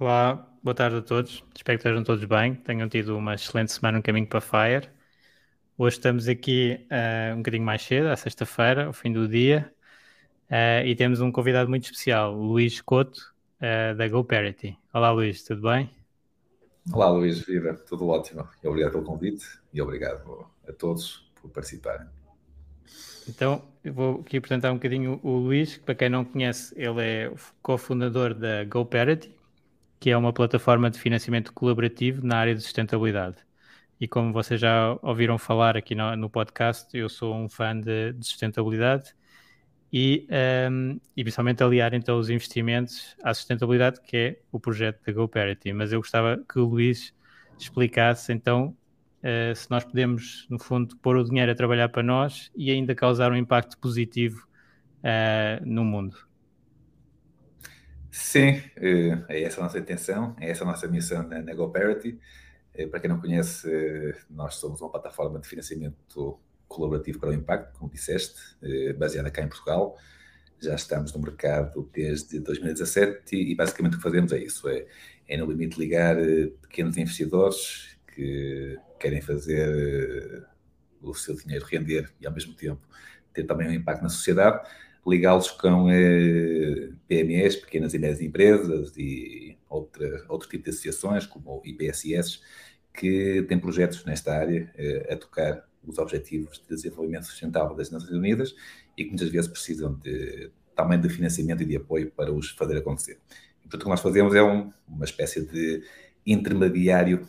Olá, boa tarde a todos. Espero que estejam todos bem. Tenham tido uma excelente semana no caminho para Fire. Hoje estamos aqui uh, um bocadinho mais cedo, à sexta-feira, ao fim do dia, uh, e temos um convidado muito especial, Luís Couto, uh, da GoParity. Olá, Luís, tudo bem? Olá, Luís, viva, tudo ótimo. E obrigado pelo convite e obrigado a todos por participarem. Então, eu vou aqui apresentar um bocadinho o Luís, que para quem não conhece, ele é cofundador da GoParity, que é uma plataforma de financiamento colaborativo na área de sustentabilidade. E como vocês já ouviram falar aqui no, no podcast, eu sou um fã de, de sustentabilidade e, um, e principalmente aliar então os investimentos à sustentabilidade, que é o projeto da GoParity. Mas eu gostava que o Luís explicasse então uh, se nós podemos, no fundo, pôr o dinheiro a trabalhar para nós e ainda causar um impacto positivo uh, no mundo. Sim, eh, é essa a nossa intenção, é essa a nossa missão na, na GoParity. Eh, para quem não conhece, eh, nós somos uma plataforma de financiamento colaborativo para o impacto, como disseste, baseada cá em Portugal. Já estamos no mercado desde 2017 e, basicamente o que fazemos é isso: é, é no limite ligar pequenos investidores que querem fazer o seu dinheiro render e ao mesmo tempo ter também um impacto na sociedade ligá-los com eh, PMEs, pequenas e médias empresas, e outra, outro tipo de associações, como IPSS, que têm projetos nesta área eh, a tocar os Objetivos de Desenvolvimento Sustentável das Nações Unidas e que muitas vezes precisam de, também de financiamento e de apoio para os fazer acontecer. E, portanto, o que nós fazemos é um, uma espécie de intermediário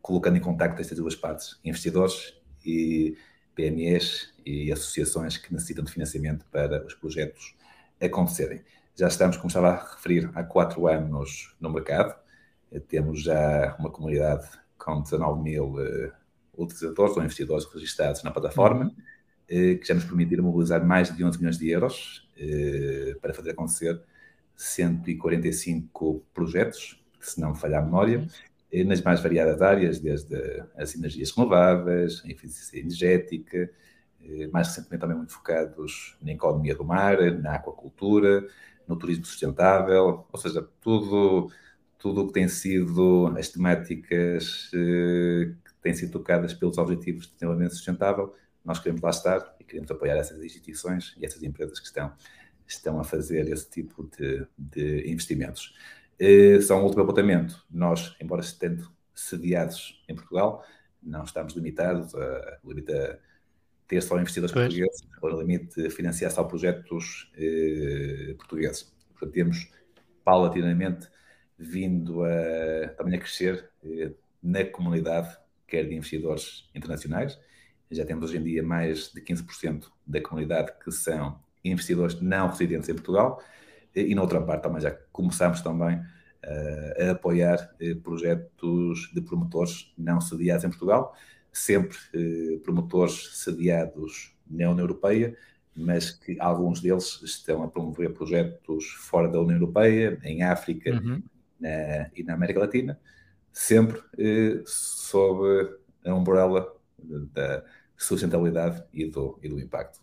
colocando em contacto estas duas partes, investidores e PMEs e associações que necessitam de financiamento para os projetos acontecerem. Já estamos, como estava a referir, há quatro anos no mercado. Temos já uma comunidade com 19 mil uh, utilizadores ou investidores registrados na plataforma, uhum. uh, que já nos permitiram mobilizar mais de 11 milhões de euros uh, para fazer acontecer 145 projetos, se não me falhar a memória, uhum nas mais variadas áreas, desde as energias renováveis, a eficiência energética, eh, mais recentemente também muito focados na economia do mar, na aquacultura, no turismo sustentável, ou seja, tudo tudo o que tem sido as temáticas eh, que têm sido tocadas pelos Objetivos de Desenvolvimento Sustentável, nós queremos lá estar e queremos apoiar essas instituições e essas empresas que estão, estão a fazer esse tipo de, de investimentos. Eh, só um último apontamento. Nós, embora estendo sediados em Portugal, não estamos limitados a, a ter só investidores pois. portugueses, ou no limite financiar só projetos eh, portugueses. Portanto, temos paulatinamente vindo a, também a crescer eh, na comunidade, quer de investidores internacionais. Já temos hoje em dia mais de 15% da comunidade que são investidores não residentes em Portugal e na outra parte também já começamos também uh, a apoiar uh, projetos de promotores não sediados em Portugal, sempre uh, promotores sediados na União Europeia, mas que alguns deles estão a promover projetos fora da União Europeia, em África uhum. na, e na América Latina, sempre sob a umbrella da sustentabilidade e do, e do impacto.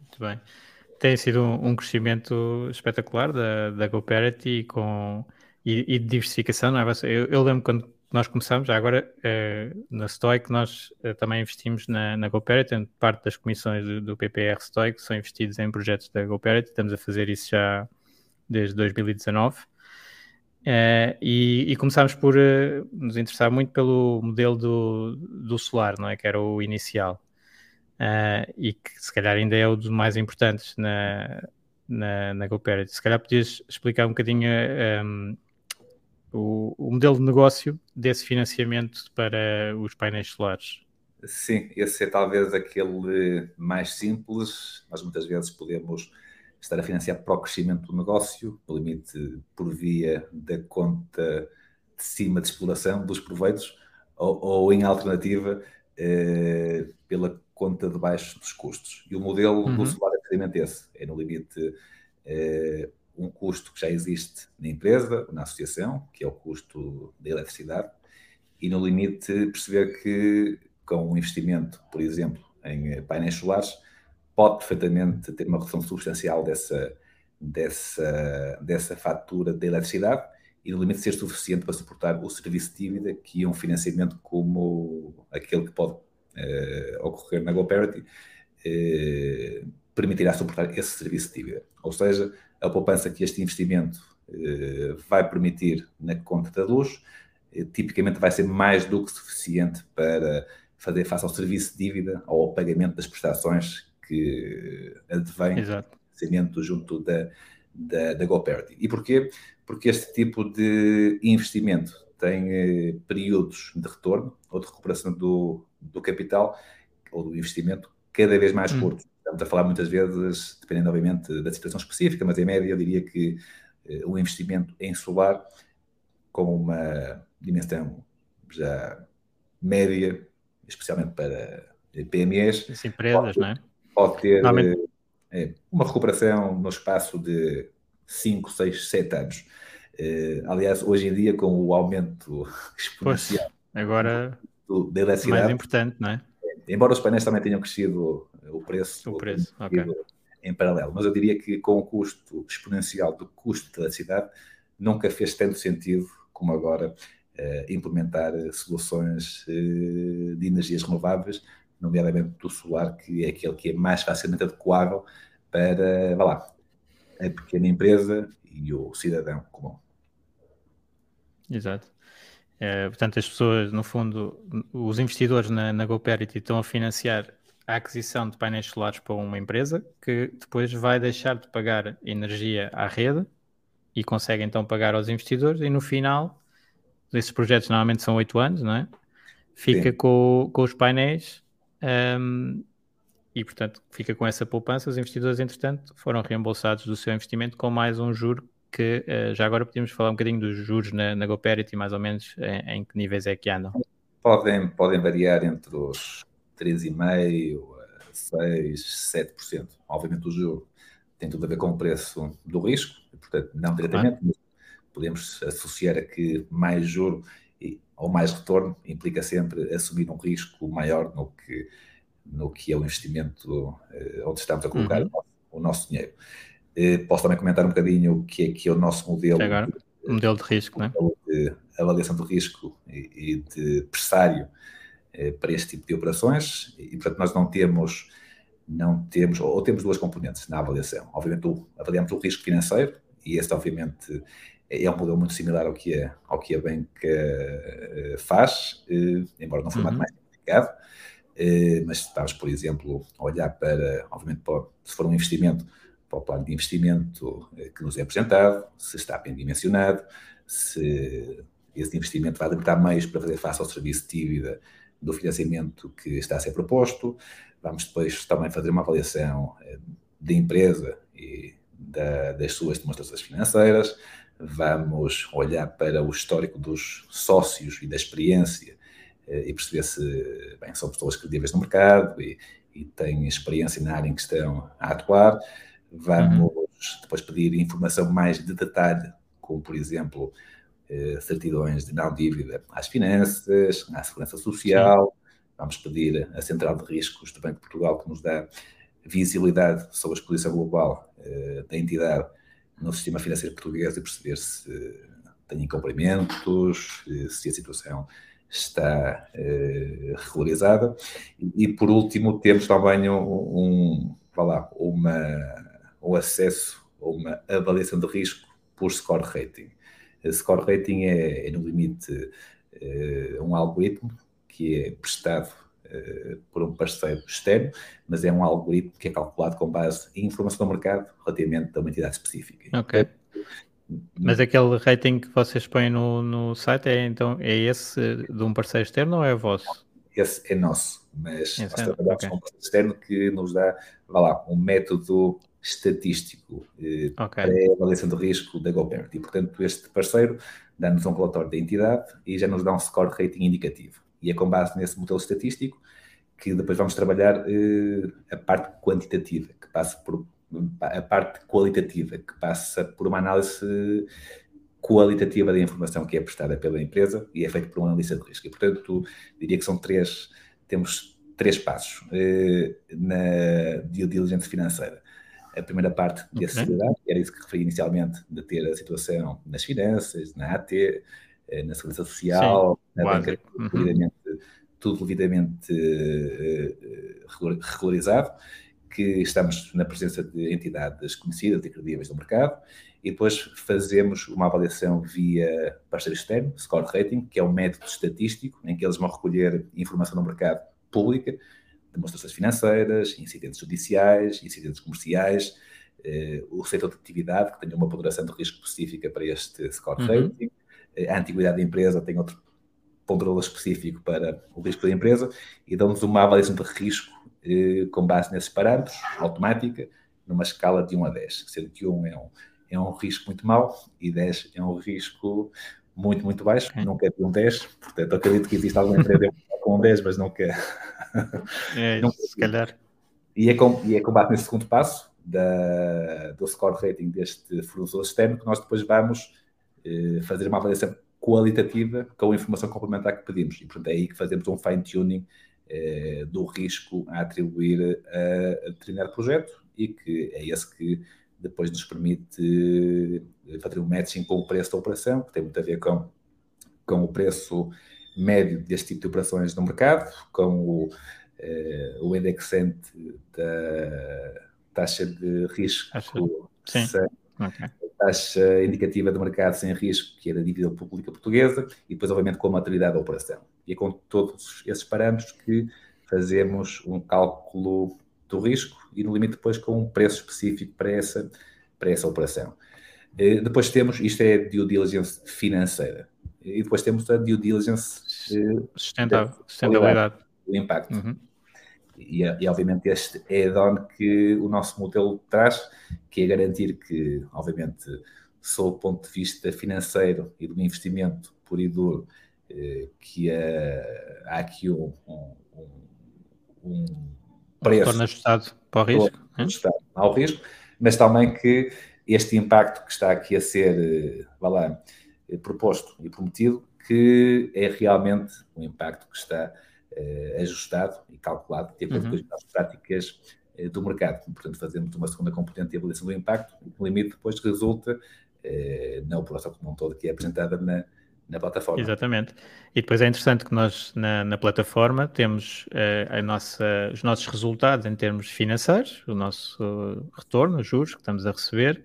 Muito bem tem sido um, um crescimento espetacular da, da GoParity com, e, e de diversificação. Não é? eu, eu lembro quando nós começamos, já agora eh, na Stoic, nós eh, também investimos na, na GoParity, parte das comissões do, do PPR Stoic são investidos em projetos da GoParity, estamos a fazer isso já desde 2019. Uh, e, e, começámos por uh, nos interessar muito pelo modelo do, do solar, não é? Que era o inicial. Uh, e que se calhar ainda é o dos mais importantes na, na, na GoParity. Se calhar podias explicar um bocadinho um, o, o, modelo de negócio desse financiamento para os painéis solares. Sim, esse é talvez aquele mais simples. Nós muitas vezes podemos estar a financiar para o crescimento do negócio, no limite por via da conta de cima de exploração dos proveitos, ou, ou em alternativa, eh, pela conta de baixo dos custos. E o modelo uhum. do solar é precisamente esse: é no limite eh, um custo que já existe na empresa, na associação, que é o custo da eletricidade, e no limite perceber que com um investimento, por exemplo, em painéis solares, pode perfeitamente ter uma redução substancial dessa, dessa, dessa fatura de eletricidade e no limite ser suficiente para suportar o serviço de dívida que é um financiamento como aquele que pode uh, ocorrer na GoParity uh, permitirá suportar esse serviço de dívida. Ou seja, a poupança que este investimento uh, vai permitir na conta da luz tipicamente vai ser mais do que suficiente para fazer face ao serviço de dívida ou ao pagamento das prestações que advém Exato. do junto da, da, da GoParity. E porquê? Porque este tipo de investimento tem eh, períodos de retorno ou de recuperação do, do capital ou do investimento cada vez mais hum. curtos. Estamos a falar muitas vezes, dependendo obviamente da situação específica, mas em média eu diria que eh, um investimento em solar com uma dimensão já média, especialmente para PMEs. As empresas, não é? pode ter é, uma recuperação no espaço de 5, 6, 7 anos. Uh, aliás, hoje em dia, com o aumento exponencial pois, agora do, da eletricidade, mais importante, não é? Embora os painéis também tenham crescido o preço, o preço okay. em paralelo, mas eu diria que com o custo exponencial do custo da eletricidade, nunca fez tanto sentido como agora uh, implementar soluções uh, de energias renováveis nomeadamente do solar, que é aquele que é mais facilmente adequável para, vá lá, a pequena empresa e o cidadão comum. Exato. É, portanto, as pessoas, no fundo, os investidores na, na GoParity estão a financiar a aquisição de painéis solares para uma empresa que depois vai deixar de pagar energia à rede e consegue então pagar aos investidores e no final, esses projetos normalmente são oito anos, não é? Fica com, com os painéis um, e, portanto, fica com essa poupança. Os investidores, entretanto, foram reembolsados do seu investimento com mais um juro que uh, já agora podemos falar um bocadinho dos juros na, na GoParity, mais ou menos em, em, que níveis é que andam. Podem, podem variar entre os 3,5% a 6%, 7%. Obviamente o juro tem tudo a ver com o preço do risco, portanto, não diretamente, mas podemos associar a que mais juro ou mais retorno implica sempre assumir um risco maior no que, no que é o investimento eh, onde estamos a colocar uhum. o, nosso, dinheiro. Eh, posso também comentar um bocadinho o que é que é o nosso modelo. Agora, de, modelo de risco, né? de avaliação do risco e, de pressário eh, para este tipo de operações e, portanto, nós não temos não temos, ou temos duas componentes na avaliação. Obviamente, avaliamos o risco financeiro, e este, obviamente, é um modelo muito similar ao que a, ao que a banca eh, faz, embora num formato uhum. mais complicado. Mas estamos, por exemplo, a olhar para, obviamente, para, se for um investimento, para o plano de investimento que nos é apresentado, se está bem dimensionado, se esse investimento vai libertar meios para fazer face ao serviço de dívida do financiamento que está a ser proposto. Vamos depois também fazer uma avaliação da empresa e da, das suas demonstrações financeiras, vamos olhar para o histórico dos sócios e da experiência eh, e perceber se bem, são pessoas credíveis no mercado e, e têm experiência na área em que estão a atuar. Vamos uhum. depois pedir informação mais de detalhe, como por exemplo eh, certidões de não dívida às finanças, à segurança social. Sim. Vamos pedir a central de riscos do Banco de Portugal que nos dá visibilidade sobre a exposição global eh, da entidade no sistema financeiro português e perceber se tem incumprimentos, se a situação está eh, regularizada. E, e, por último, temos também um, um lá, uma, um acesso ou uma avaliação de risco por score rating. A score rating é, é no limite, um algoritmo que é prestado por um parceiro externo, mas é um algoritmo que é calculado com base em informação do mercado relativamente a uma entidade específica. Ok. Mas aquele rating que vocês põem no, no site é então é esse de um parceiro externo ou é vosso? Esse é nosso, mas é nós trabalhamos okay. com um parceiro externo que nos dá, vá lá, um método estatístico eh, okay. para a avaliação do risco da GoParent. E, portanto, este parceiro dá-nos um relatório da entidade e já nos dá um score rating indicativo. E é com base nesse modelo estatístico que depois vamos trabalhar eh, a parte quantitativa, que passa por a parte qualitativa, que passa por uma análise qualitativa da informação que é prestada pela empresa e é feita por um analista de risco. E, portanto, diria que são três, temos três passos eh, na due diligence financeira. A primeira parte de acessibilidade, era isso que referi inicialmente, de ter a situação nas finanças, na AT, eh, na segurança social, Sim, na banca, uhum. devidamente, tudo devidamente uh, regularizado que estamos na presença de entidades conhecidas e credíveis do mercado e depois fazemos uma avaliação via parceiro externo, score rating, que é um método estatístico em que eles vão recolher informação no mercado pública, demonstrações financeiras, incidentes judiciais, incidentes comerciais, eh, o setor de atividade, que tem uma ponderação de risco específica para este score uhum. rating, eh, a antiguidade da empresa tem outro ponderador específico para o risco da empresa e dão-nos uma avaliação de risco eh, com base nesses parâmetros, automática, numa escala de 1 a 10, sendo que 1 é um, é um risco muito mau e 10 é um risco muito, muito baixo. Okay. Nunca vi um 10, portanto, acredito que existe alguma empresa com um 10, mas nunca. É, nunca se calhar. E é, com, e é com base nesse segundo passo da, do score rating deste fornecedor externo que nós depois vamos eh, fazer uma avaliação qualitativa com a informação complementar que pedimos. E, portanto, é aí que fazemos um fine-tuning eh, do risco a atribuir a, a determinado projeto e que é esse que depois nos permite eh, fazer um matching com o preço da operação, que tem muito a ver com, com o preço médio deste tipo de operações no mercado, com o, eh, o indexante da taxa de risco Sim. Okay taxa indicativa de mercado sem risco, que é da dívida pública portuguesa, e depois, obviamente, com a maturidade da operação. E é com todos esses parâmetros que fazemos um cálculo do risco e, no limite, depois com um preço específico para essa, para essa operação. Eh, depois temos, isto é due diligence financeira, e depois temos a due diligence eh, sustentável, sustentabilidade, o impacto. Uhum. E, e, obviamente este é add-on que o nosso modelo traz, que é garantir que, obviamente, sob o ponto de vista financeiro e do investimento por e duro, eh, que uh, há aqui um, um, um preço... Torna ajustado para o risco. Ajustado ao risco, mas também que este impacto que está aqui a ser, vá lá, proposto e prometido, que é realmente um impacto que está uh, ajustado e calculado de acordo uhum. com as práticas uh, do mercado. Portanto, fazemos uma segunda componente de avaliação do impacto o limite depois resulta uh, na operação como um todo que é apresentada na, na plataforma. Exatamente. E depois é interessante que nós na, na plataforma temos a nossa, os nossos resultados em termos financeiros, o nosso retorno, os juros que estamos a receber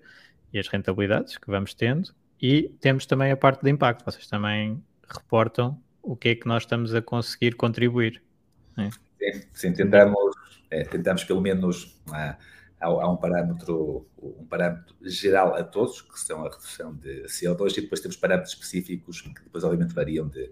e as rentabilidades que vamos tendo. E temos também a parte de impacto. Vocês também reportam o que é que nós estamos a conseguir contribuir. É? Sim, sim, tentamos, é, tentamos pelo menos há, há, um parâmetro, um parâmetro geral a todos, que são a redução de CO2, e depois temos parâmetros específicos que depois obviamente variam de,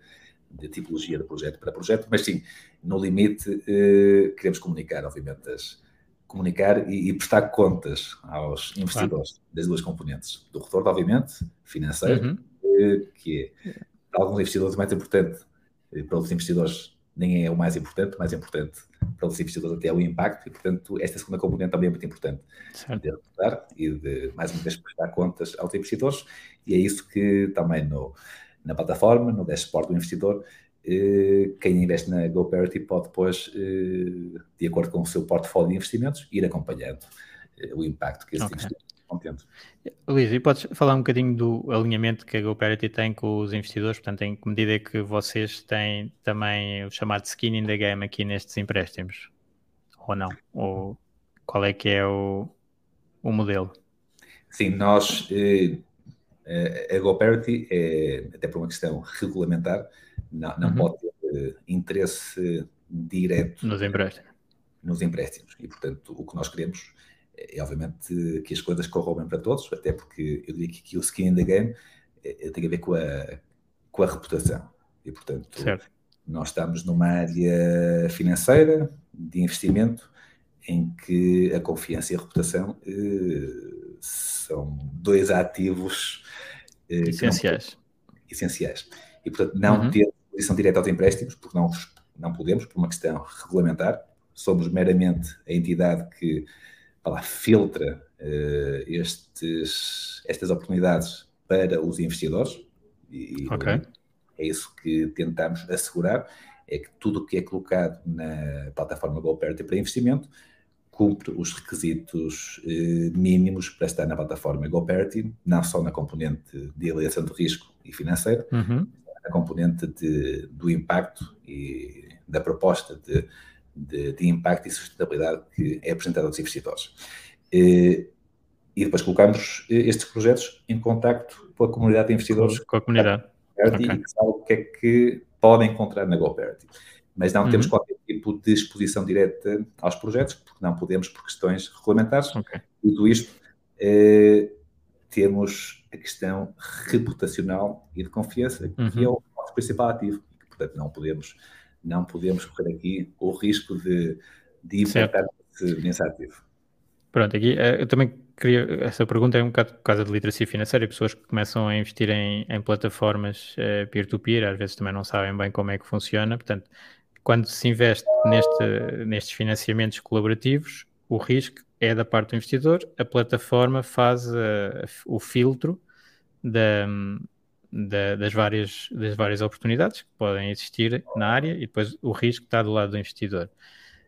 de tipologia de projeto para projeto, mas sim, no limite eh, queremos comunicar, obviamente, as, comunicar e, e, prestar contas aos investidores claro. das duas componentes, do retorno, obviamente, financeiro, uhum. eh, que é alguns investidores o mais importante eh, para os investidores nem é o mais importante, o mais importante para os investidores até é o impacto e, portanto, esta segunda componente também é muito importante certo. de reportar e de, mais uma vez, prestar contas aos investidores e é isso que também no, na plataforma, no dashboard do investidor, quem investe na GoParity pode depois, eh, de acordo com o seu portfólio de investimentos, ir acompanhando o impacto que esse okay. investimento contente. Luís, e podes falar um bocadinho do alinhamento que a GoParity tem com os investidores? Portanto, em que medida é que vocês têm também o chamado skin in the game aqui nestes empréstimos? Ou não? Ou qual é que é o, o modelo? Sim, nós, eh, a GoParity, é, até por uma questão regulamentar, não, não uhum. pode ter eh, interesse direto nos empréstimos. nos empréstimos. E, portanto, o que nós queremos é, obviamente, que as coisas corram bem para todos, até porque eu diria que, que o skin in the game é, tem a ver com a, com a reputação. E, portanto, certo. nós estamos numa área financeira, de investimento, em que a confiança e a reputação eh, são dois ativos eh, essenciais. Não, essenciais. E, portanto, não uhum. ter posição direta aos empréstimos, porque não, não podemos, por uma questão regulamentar, somos meramente a entidade que lá, filtra uh, estes, estas oportunidades para os investidores. E, okay. é isso que tentamos assegurar, é que tudo o que é colocado na plataforma GoParity para investimento cumpre os requisitos eh, mínimos para estar na plataforma GoParity, não só na componente de avaliação de risco e financeira, uhum. Na componente de, do impacto e da proposta de, de, de, impacto e sustentabilidade que é apresentada aos investidores. E, e depois colocamos estes projetos em contacto com a comunidade de investidores. Com a comunidade. Okay. E sabe o que é que podem encontrar na GoParity mas não uhum. temos qualquer tipo de exposição direta aos projetos, porque não podemos por questões regulamentares. Okay. Tudo isto, eh, temos a questão reputacional e de confiança, uhum. que é o nosso principal ativo. Portanto, não podemos, não podemos correr aqui o risco de, de impactar nesse ativo. Pronto, aqui eh, eu também queria, essa pergunta é um bocado por causa de literacia financeira pessoas que começam a investir em, em plataformas eh, peer-to-peer, -peer, às vezes também não sabem bem como é que funciona, portanto, quando se investe neste, nestes financiamentos colaborativos, o risco é da parte do investidor, a plataforma faz uh, o filtro da, da, das, várias, das várias oportunidades que podem existir na área e depois o risco está do lado do investidor.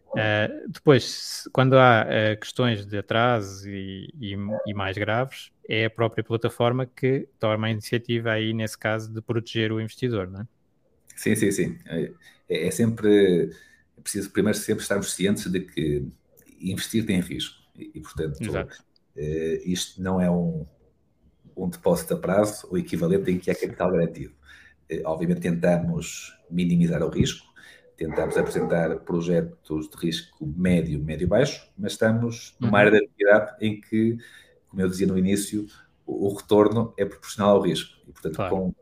Uh, depois, quando há uh, questões de atraso e, e, e, mais graves, é a própria plataforma que toma a iniciativa aí, nesse caso, de proteger o investidor, não é? Sim, sim, sim. É, é sempre é preciso primeiro sempre estarmos cientes de que investir tem risco e, e portanto, é, isto não é um, um depósito a prazo ou equivalente em que é capital garantido. É, obviamente tentamos minimizar o risco, tentamos apresentar projetos de risco médio, médio-baixo, mas estamos numa uhum. área da atividade em que, como eu dizia no início, o, o retorno é proporcional ao risco. E, portanto, claro. com,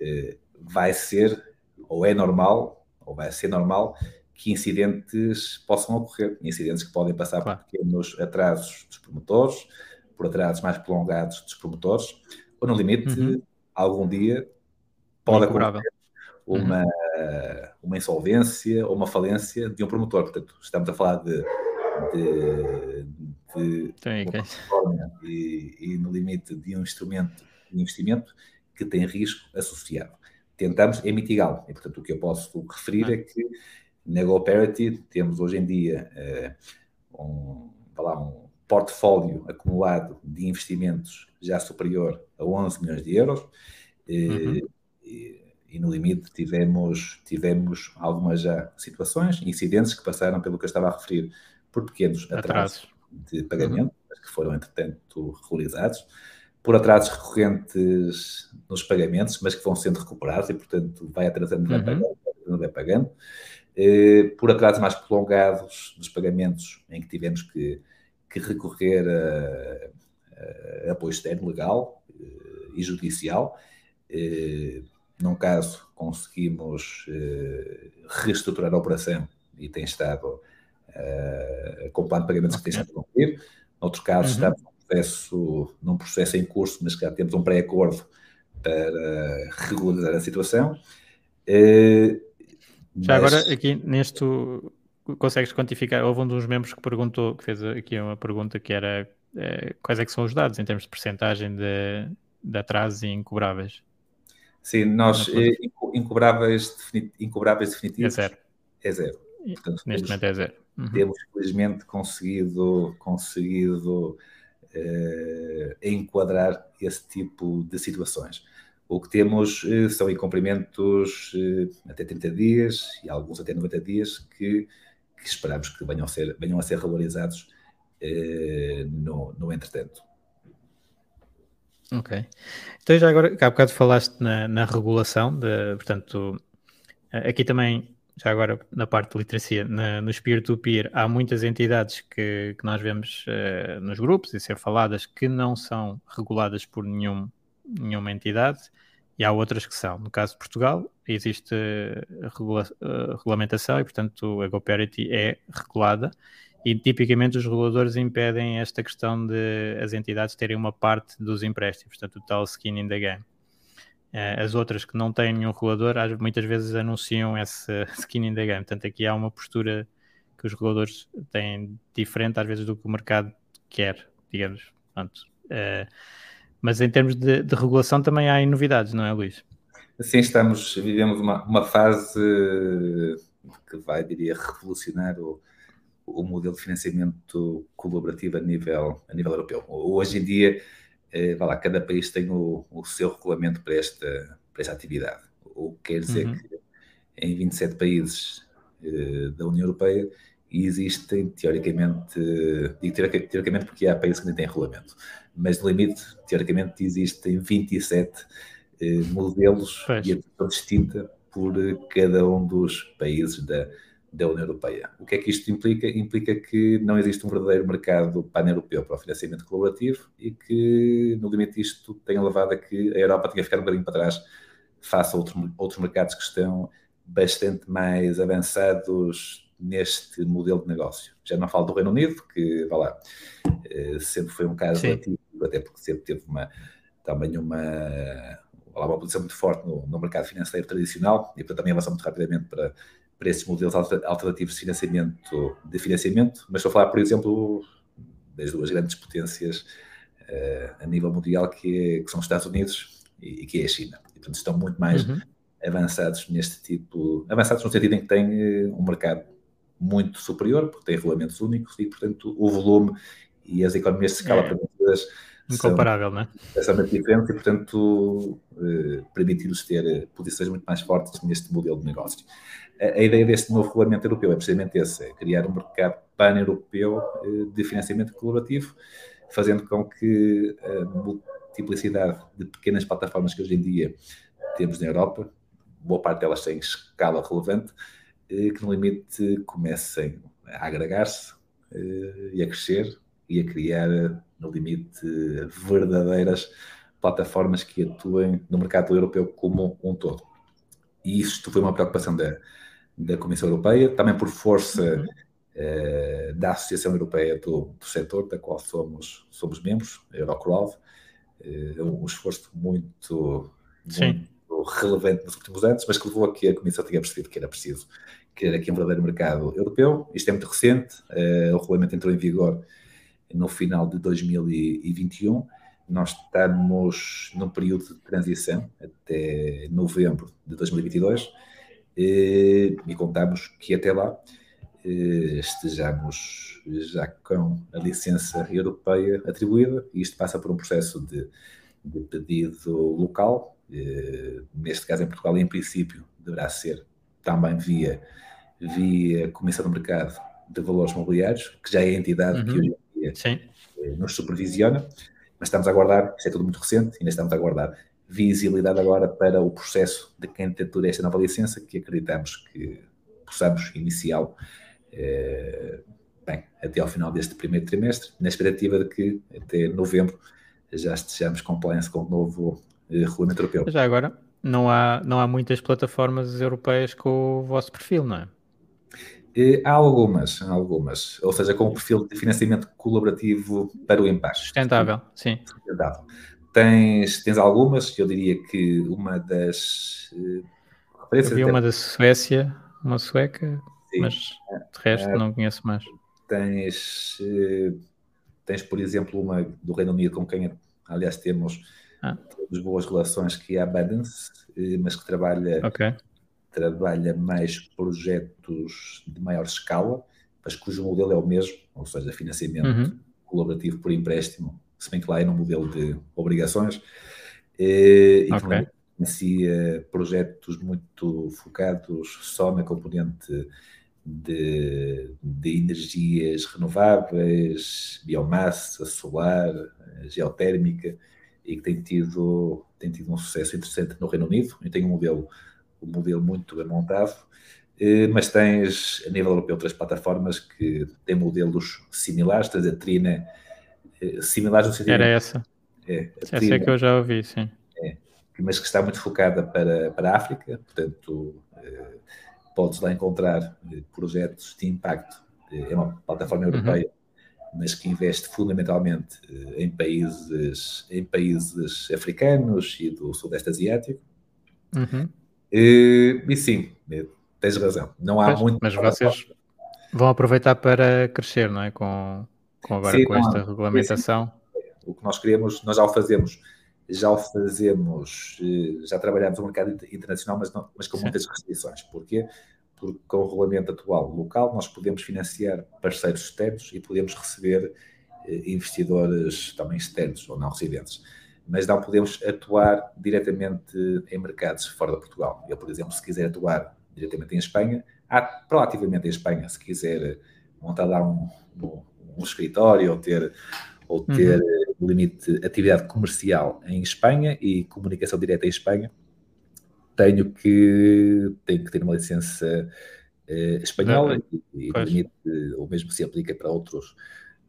eh, vai ser ou é normal, ou vai ser normal, que incidentes possam ocorrer. Incidentes que podem passar claro. por pequenos atrasos dos promotores, por atrasos mais prolongados dos promotores, ou no limite, uhum. algum dia pode acontecer uma, uhum. uma insolvência ou uma falência de um promotor. Portanto, estamos a falar de, de, de e, e, no limite de um instrumento de investimento que tem risco associado tentamos é mitigá-lo. E, portanto, o que eu posso referir é que na GoParity temos hoje em dia uh, um, lá, um portfólio acumulado de investimentos já superior a 11 milhões de euros uhum. e, e, no limite tivemos, tivemos algumas já situações, incidentes que passaram pelo que eu estava a referir por pequenos atrasos de pagamento, uhum. que foram entretanto realizados por atrasos recorrentes nos pagamentos, mas que vão sendo recuperados e, portanto, vai atrasando, vai uhum. pagando, vai pagando. Eh, por atrasos mais prolongados dos pagamentos, em que tivemos que, que recorrer a, a, apoio externo legal eh, e judicial. Eh, num caso, conseguimos reestruturar a operação e tem estado com o plano de pagamentos que tem estado cumprir. Noutro caso, uhum. estamos processo, num processo em curso, mas já temos um pré-acordo para regularizar a situação. Uh, já mas... agora, aqui neste, consegues quantificar? Houve um dos membros que perguntou, que fez aqui uma pergunta que era eh, quais é que são os dados em termos de percentagem de, de atrasos e incobráveis? Sim, nós eh, incobráveis, incobráveis definitivos é zero. É zero. Portanto, Neste temos, momento é zero. Uhum. Temos, felizmente, conseguido, conseguido uh, enquadrar esse tipo de situações. O que temos uh, são incumprimentos uh, até 30 dias e alguns até 90 dias que, que esperamos que venham a ser, venham a ser regularizados no, no entretanto. Ok. Então já agora, há bocado falaste na, na regulação, de, portanto, aqui também, já agora na parte de literacia, na, nos peer-to-peer, há muitas entidades que, que nós vemos uh, nos grupos e ser faladas que não são reguladas por nenhum, nenhuma entidade e há outras que são. No caso de Portugal, existe regula uh, regulamentação e, portanto, a GoParity é regulada e tipicamente os reguladores impedem esta questão de as entidades terem uma parte dos empréstimos, portanto, o tal skin in the game. Uh, as outras que não têm nenhum regulador, muitas vezes anunciam esse skin in the game. Portanto, aqui há uma postura que os reguladores têm diferente, às vezes, do que o mercado quer, digamos. Portanto, uh, mas em termos de, de, regulação também há novidades, não é, Luís? Sim, estamos, vivemos uma, uma fase que vai, diria, revolucionar o, o modelo de financiamento colaborativo a nível, a nível europeu. Hoje em dia, eh, lá, cada país tem o, o, seu regulamento para esta, para esta atividade. O que quer dizer uhum. que em 27 países eh, da União Europeia existem, teoricamente, digo teoricamente porque há países que nem têm regulamento, mas no limite, teoricamente, existem 27 eh, modelos pois. e a distinta por cada um dos países da, da União Europeia. O que é que isto implica? Implica que não existe um verdadeiro mercado pan-europeu para o financiamento colaborativo e que, no limite, isto tem levado a que a Europa tenha ficado um bocadinho para trás face a outros, outros mercados que estão bastante mais avançados neste modelo de negócio. Já não falo do Reino Unido, que, vá lá, eh, sempre foi um caso ativo, até porque sempre teve uma, também uma, uma posição muito forte no, no mercado financeiro tradicional e, portanto, também avançou muito rapidamente para para esses modelos alternativos de financiamento, de financiamento, mas estou a falar, por exemplo, das duas grandes potências uh, a nível mundial, que, é, que, são os Estados Unidos e, e, que é a China. E, portanto, estão muito mais uhum. avançados neste tipo, avançados no sentido em que têm uh, um mercado muito superior, porque têm regulamentos únicos e, portanto, o volume e as economias de escala é. permitidas Incomparável, não é? Exatamente diferente e, portanto, eh, permitir-nos ter posições muito mais fortes neste modelo de negócio a, ideia deste novo regulamento europeu é precisamente esse, é criar um mercado pan-europeu eh, de financiamento colaborativo, fazendo com que a multiplicidade de pequenas plataformas que hoje em dia temos na Europa, boa parte delas têm escala relevante, eh, que no limite comecem a agregar-se eh, e a crescer e a criar, no limite, verdadeiras plataformas que atuem no mercado europeu como um todo. E isto foi uma preocupação da, da Comissão Europeia, também por força uhum. eh, da Associação Europeia do, do, Setor, da qual somos, somos membros, a Eurocrowd, eh, um esforço muito, muito relevante nos últimos anos, mas que levou a que a Comissão tenha percebido que era preciso criar aqui um verdadeiro mercado europeu. Isto é muito recente, eh, o regulamento entrou em vigor no final de 2021. Nós estamos num período de transição até novembro de 2022 eh, e contamos que até lá eh, estejamos já com a licença europeia atribuída e isto passa por um processo de, de pedido local, eh, neste caso em Portugal, em princípio deverá ser também via, via Comissão do Mercado de Valores Mobiliários, que já é a entidade uhum. que Sim. nos supervisiona, mas estamos a aguardar, isto é tudo muito recente, ainda estamos a aguardar visibilidade agora para o processo de candidatura a esta nova licença, que acreditamos que possamos iniciá-lo eh, bem, até ao final deste primeiro trimestre, na expectativa de que até novembro já estejamos compliance com o novo eh, regulamento europeu. Já agora, não há, não há muitas plataformas europeias com o vosso perfil, não é? Eh, há algumas, há algumas, ou seja, com o perfil de financiamento colaborativo para o impacto. Sustentável, sim. Sustentável. Tens, tens algumas, eu diria que uma das. Uh, Havia uma da Suécia, uma sueca, Sim. mas de resto uh, não conheço mais. Tens, tens, por exemplo, uma do Reino Unido com quem, aliás, temos, ah. boas relações, que é a Abundance, mas que trabalha, okay. Trabalha mais projetos de maior escala, mas cujo modelo é o mesmo, ou seja, financiamento uhum. colaborativo por empréstimo se bem que lá é no modelo de obrigações, e okay. que projetos muito focados só na componente de, de energias renováveis, biomassa, solar, geotérmica, e que tem tido, tem tido um sucesso interessante no Reino Unido e tem um modelo, um modelo muito bem montado. Eh, mas tens, a nível europeu, outras plataformas que têm modelos similares, tens a Trina, eh, similares no sentido... Era essa. É, essa Trina, é que eu já ouvi, sim. É, mas que está muito focada para, para a África, portanto, eh, podes lá encontrar projetos de impacto. É uma plataforma uhum. europeia, uhum. mas que investe fundamentalmente em países, em países africanos e do Sudeste Asiático. Uhum. E, e sim, tens razão. Não há pois, muito. Mas vocês vão aproveitar para crescer, não é? Com, com agora Sim, com esta regulamentação. O que nós queremos, nós já o fazemos, já o fazemos, eh, já trabalhamos no mercado internacional, mas, não, mas com Sim. muitas restrições. Porquê? Porque com o regulamento atual local nós podemos financiar parceiros externos e podemos receber eh, investidores também externos ou não residentes mas não podemos atuar diretamente em mercados fora de Portugal. Eu, por exemplo, se quiser atuar diretamente em Espanha. Há proativamente em Espanha, se quiser montar lá um, um, um escritório ou ter, ou ter uhum. limite de atividade comercial em Espanha e comunicação direta em Espanha, tenho que, tenho que ter uma licença eh, espanhola e, e o limite, o mesmo se aplica para outros,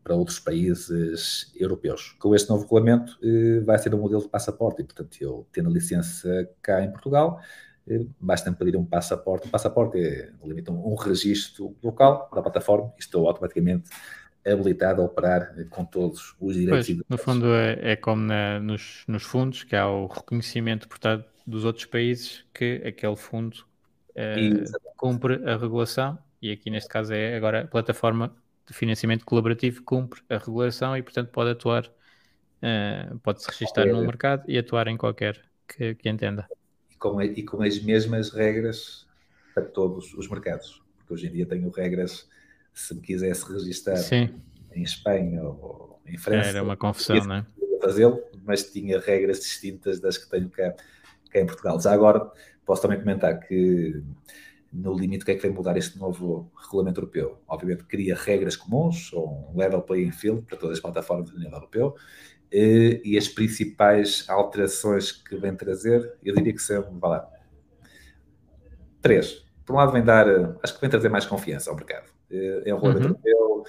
para outros países europeus. Com este novo regulamento, eh, vai ser um modelo de passaporte, e, portanto, eu tendo licença cá em Portugal, basta-me pedir um passaporte. Um passaporte é, limita um, registro local da plataforma e estou automaticamente habilitado a operar com todos os direitos. Pois, no fundo é, é como na, nos, nos, fundos, que há o reconhecimento, portanto, dos outros países que aquele fundo eh, cumpre a regulação e aqui neste caso é agora a plataforma de financiamento colaborativo cumpre a regulação e portanto pode atuar, eh, pode se registrar é. no mercado e atuar em qualquer que, que entenda com, e com as mesmas regras para todos os mercados. Porque hoje em dia tenho regras, se me quisesse registrar Sim. em Espanha ou em França. Era uma confusão, não é? Fazê-lo, mas tinha regras distintas das que tenho cá, cá em Portugal. Já agora posso também comentar que no limite o que é que vem mudar este novo regulamento europeu? Obviamente cria regras comuns, ou um level playing field para todas as plataformas do nível europeu, e, e as principais alterações que vem trazer, eu diria que são, vá lá, três. Por um lado, vem dar, acho que vem trazer mais confiança ao mercado. Eh, é um regulamento uhum. europeu,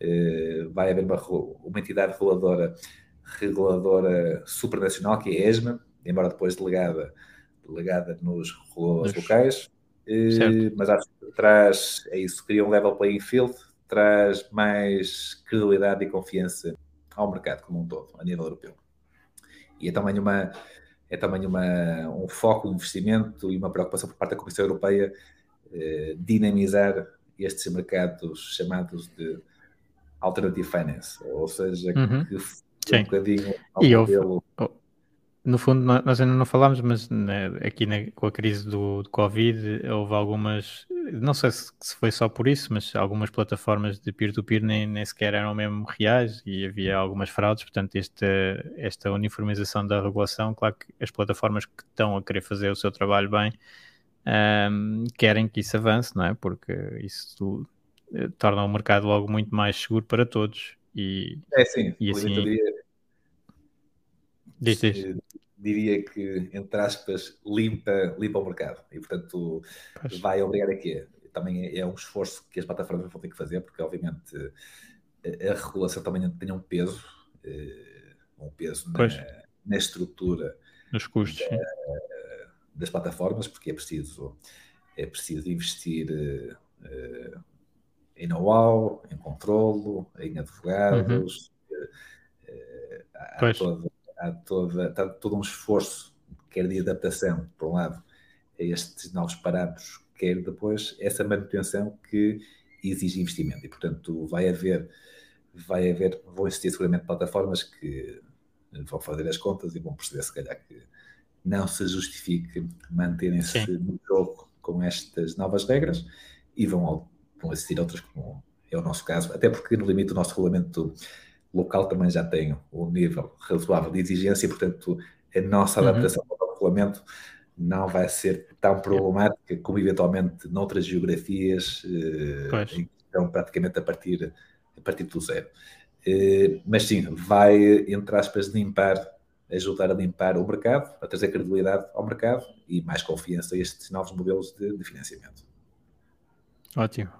eh, vai haver uma, uma entidade reguladora, reguladora supranacional, que é a ESMA, embora depois delegada, delegada nos reguladores locais, eh, mas acho que traz, é isso, cria um level playing field, traz mais credibilidade e confiança ao mercado como um todo, a nível europeu. E é também, uma, é também uma, um foco de investimento e uma preocupação por parte da Comissão Europeia eh, dinamizar estes mercados chamados de alternative finance, ou seja, uhum. que um bocadinho ao e modelo... Houve, no fundo, nós ainda não falámos, mas né, aqui na, com a crise do, do, Covid houve algumas, não sei se, se, foi só por isso, mas algumas plataformas de peer-to-peer -peer nem, nem sequer eram mesmo reais e havia algumas fraudes. Portanto, esta, esta uniformização da regulação, claro que as plataformas que estão a querer fazer o seu trabalho bem um, querem que isso avance, não é? Porque isso eh, torna o mercado logo muito mais seguro para todos. E, é sim, e assim, Diz, diz. Eh, diria que, entre aspas, limpa, limpa o mercado. E, portanto, pois. vai obrigar a quê? Também é, é um esforço que as plataformas vão ter que fazer, porque, obviamente, a, regulação também tem um peso, eh, um peso na, na, estrutura nos custos da, das plataformas, porque é preciso, é preciso investir uh, em know-how, em controlo, em advogados, uhum. uh, há, toda, há, toda, há todo um esforço, quer de adaptação, por um lado, a estes novos parâmetros, quer depois essa manutenção que exige investimento. E, portanto, vai haver, vai haver, vão existir seguramente plataformas que vão fazer as contas e vão perceber, se calhar, que não se justifique manterem-se no jogo com estas novas regras e vão, vão existir outras, como é o nosso caso, até porque, no limite, o nosso regulamento local também já tem um nível razoável de exigência, portanto, a nossa uhum. adaptação uhum. ao regulamento não vai ser tão problemática como eventualmente noutras geografias eh, em que estão praticamente a partir, a partir do zero. Eh, mas sim, vai, entre aspas, limpar ajudar a limpar o mercado, a trazer credibilidade ao mercado e mais confiança a estes novos modelos de, de financiamento. Ótimo.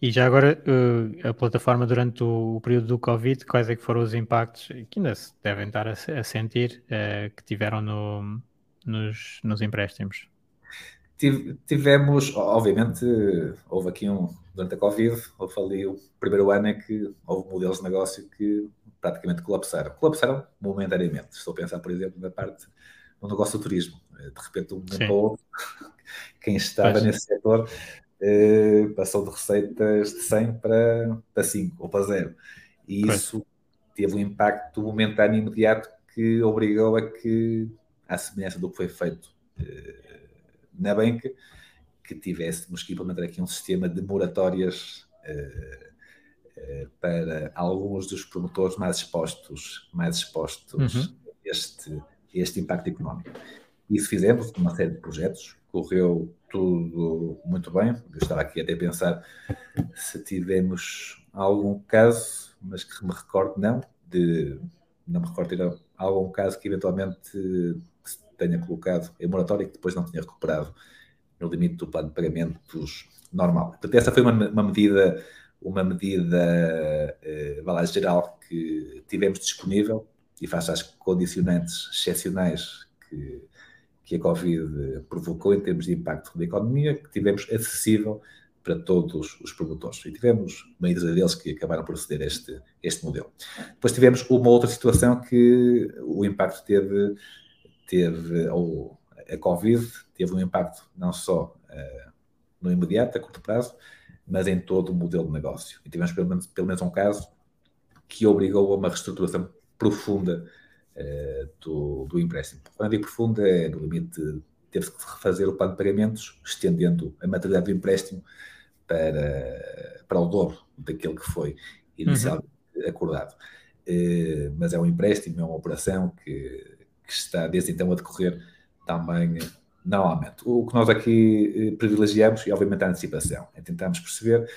E já agora, uh, a plataforma durante o, o, período do Covid, quais é que foram os impactos que ainda se devem estar a, a sentir uh, que tiveram no, nos, nos empréstimos? Tivemos, obviamente, houve aqui um, durante a Covid, houve ali o primeiro ano em que houve modelos de negócio que praticamente colapsaram. Colapsaram momentaneamente. Estou a pensar, por exemplo, na parte do negócio do turismo. De repente, um momento ou outro, quem estava pois. nesse setor eh, passou de receitas de 100 para, para 5 ou para 0. E pois. isso teve um impacto momentâneo e imediato que obrigou a que, à semelhança do que foi feito eh, na banca, que tivéssemos que implementar aqui um sistema de moratórias eh, para alguns dos promotores mais expostos, mais expostos uhum. a, este, a este impacto económico. Isso fizemos uma série de projetos, correu tudo muito bem. Eu estava aqui até a pensar se tivemos algum caso, mas que me recordo não, de não me recordo de algum caso que eventualmente tenha colocado em moratório e que depois não tinha recuperado no limite do plano de pagamentos normal. Portanto, essa foi uma, uma medida, uma medida eh, geral que tivemos disponível e face às condicionantes excepcionais que que a Covid provocou em termos de impacto na economia, que tivemos acessível para todos os promotores. E tivemos dúzia deles que acabaram por aceder a este, este modelo. Depois tivemos uma outra situação que o impacto teve, teve ou a Covid teve um impacto não só uh, no imediato, a curto prazo, mas em todo o modelo de negócio. E tivemos pelo menos, pelo menos um caso que obrigou a uma reestruturação profunda do, do empréstimo. Quando digo profunda, é no limite, teve-se que refazer o plano de pagamentos, estendendo a maturidade do empréstimo para, para o dobro daquele que foi inicialmente uhum. acordado. Uh, mas é um empréstimo, é uma operação que, que está desde então a decorrer também normalmente. O que nós aqui privilegiamos é, obviamente, a antecipação. É tentarmos perceber,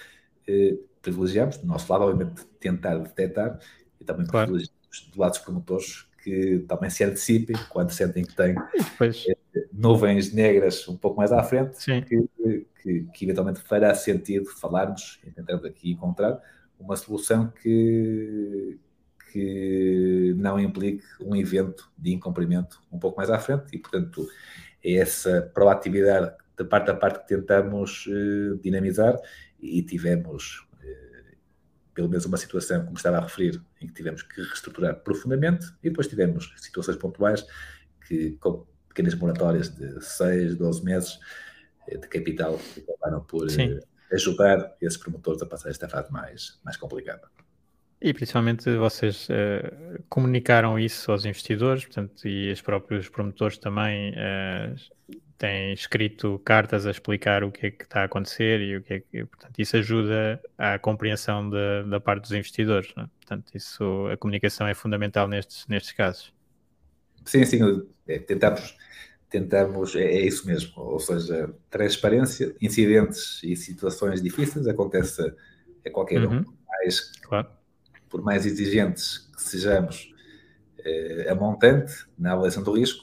privilegiamos, do nosso lado, obviamente, tentar detectar e também claro. privilegiamos do lado dos promotores que também se antecipem quando sentem que têm depois... Eh, nuvens negras um pouco mais à frente, que, que, que, eventualmente fará sentido falarmos e tentarmos aqui encontrar uma solução que, que não implique um evento de incumprimento um pouco mais à frente. E, portanto, é essa proatividade da parte a parte que tentamos uh, dinamizar e tivemos pelo menos uma situação, como estava a referir, em que tivemos que reestruturar profundamente e depois tivemos situações pontuais que, com pequenas moratórias de 6, 12 meses eh, de capital, que acabaram por Sim. Eh, ajudar esses promotores a passar esta fase mais, mais complicada. E principalmente vocês uh, comunicaram isso aos investidores, portanto, e os próprios promotores também uh, tem escrito cartas a explicar o que é que está a acontecer e o que é que, portanto, isso ajuda à compreensão de, da parte dos investidores. É? Portanto, isso, a comunicação é fundamental nestes, nestes casos. Sim, sim, é, tentamos, tentamos é, é, isso mesmo, ou seja, transparência, incidentes e situações difíceis acontece a qualquer uhum. um. Mais, claro. Por mais exigentes que sejamos é, a montante na avaliação do risco,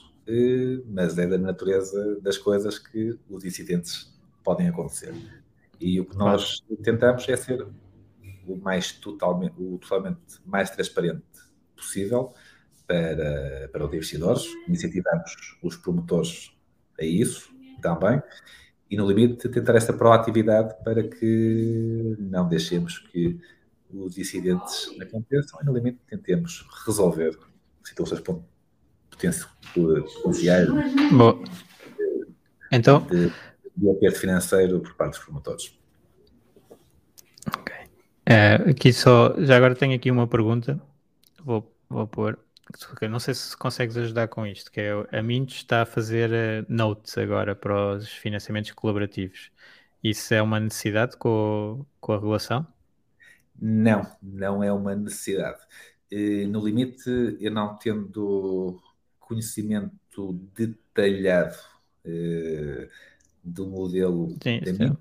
mas é da natureza das coisas que os incidentes podem acontecer. E o que nós tentamos é ser o mais totalmente, o totalmente mais transparente possível para, para os investidores, incentivamos os promotores a isso também, e no limite tentar esta proatividade para que não deixemos que os incidentes aconteçam. E no limite tentemos resolver situações potenciais Bom. Então, de, de aperto financeiro por parte dos promotores. Ok. É, aqui só, já agora tenho aqui uma pergunta, vou, vou pôr, não sei se consegues ajudar com isto, que é a Mintos está a fazer uh, notes agora para os financiamentos colaborativos. Isso é uma necessidade com, com a regulação? Não, não é uma necessidade. Uh, no limite, eu não tendo conhecimento detalhado eh, do modelo sim, da MIT,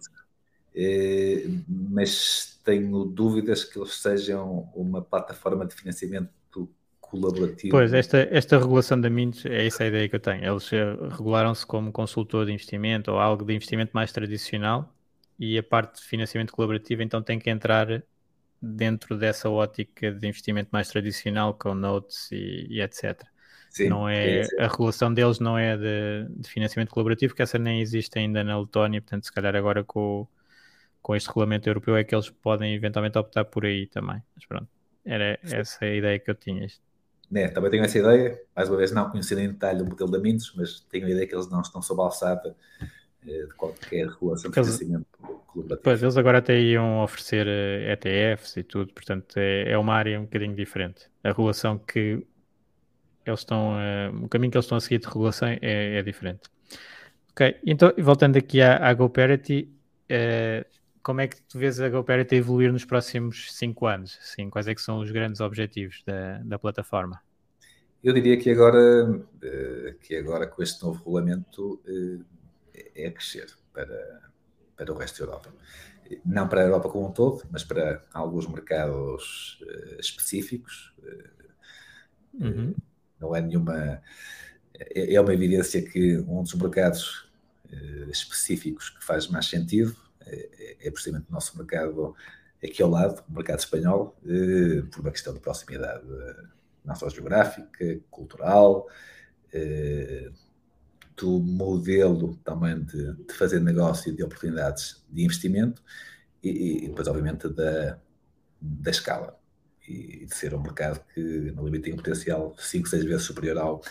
eh, mas tenho dúvidas que eles sejam uma plataforma de financiamento colaborativo. Pois, esta, esta regulação da Mintos é essa a ideia que eu tenho. Eles eh, regularam-se como consultor de investimento ou algo de investimento mais tradicional e a parte de financiamento colaborativo então tem que entrar dentro dessa ótica de investimento mais tradicional com notes e, e etc. Sim, não é, a regulação deles não é de, de, financiamento colaborativo, que essa nem existe ainda na Letónia, portanto, se calhar agora com, com este regulamento europeu é que eles podem eventualmente optar por aí também. Mas pronto, era essa a ideia que eu tinha. É, também tenho essa ideia, mais uma vez não conhecendo em detalhe o modelo da Mintos, mas tenho a ideia que eles não estão sob a alçada eh, de qualquer regulação de eles, financiamento colaborativo. Pois, eles agora até iam oferecer ETFs eh, e tudo, portanto é, é uma área um bocadinho diferente. A regulação que eles estão, uh, o caminho que eles estão a seguir de regulação é, é diferente. Ok, então voltando aqui à, à GoParity, uh, como é que tu vês a GoParity evoluir nos próximos 5 anos? Sim, quais é que são os grandes objetivos da, da plataforma? Eu diria que agora, uh, que agora com este novo regulamento é crescer para, para o resto da Europa. Não para a Europa como um todo, mas para alguns mercados específicos. Uhum não é nenhuma. É, é uma evidência que um dos mercados eh, específicos que faz mais sentido é, é precisamente o nosso mercado aqui ao lado, o mercado espanhol, eh, por uma questão de proximidade não só geográfica, cultural, eh, do modelo também de, de fazer negócio e de oportunidades de investimento e, e depois, obviamente, da, da escala e de ser um mercado que, no limite, tem um potencial 5, 6 vezes superior ao,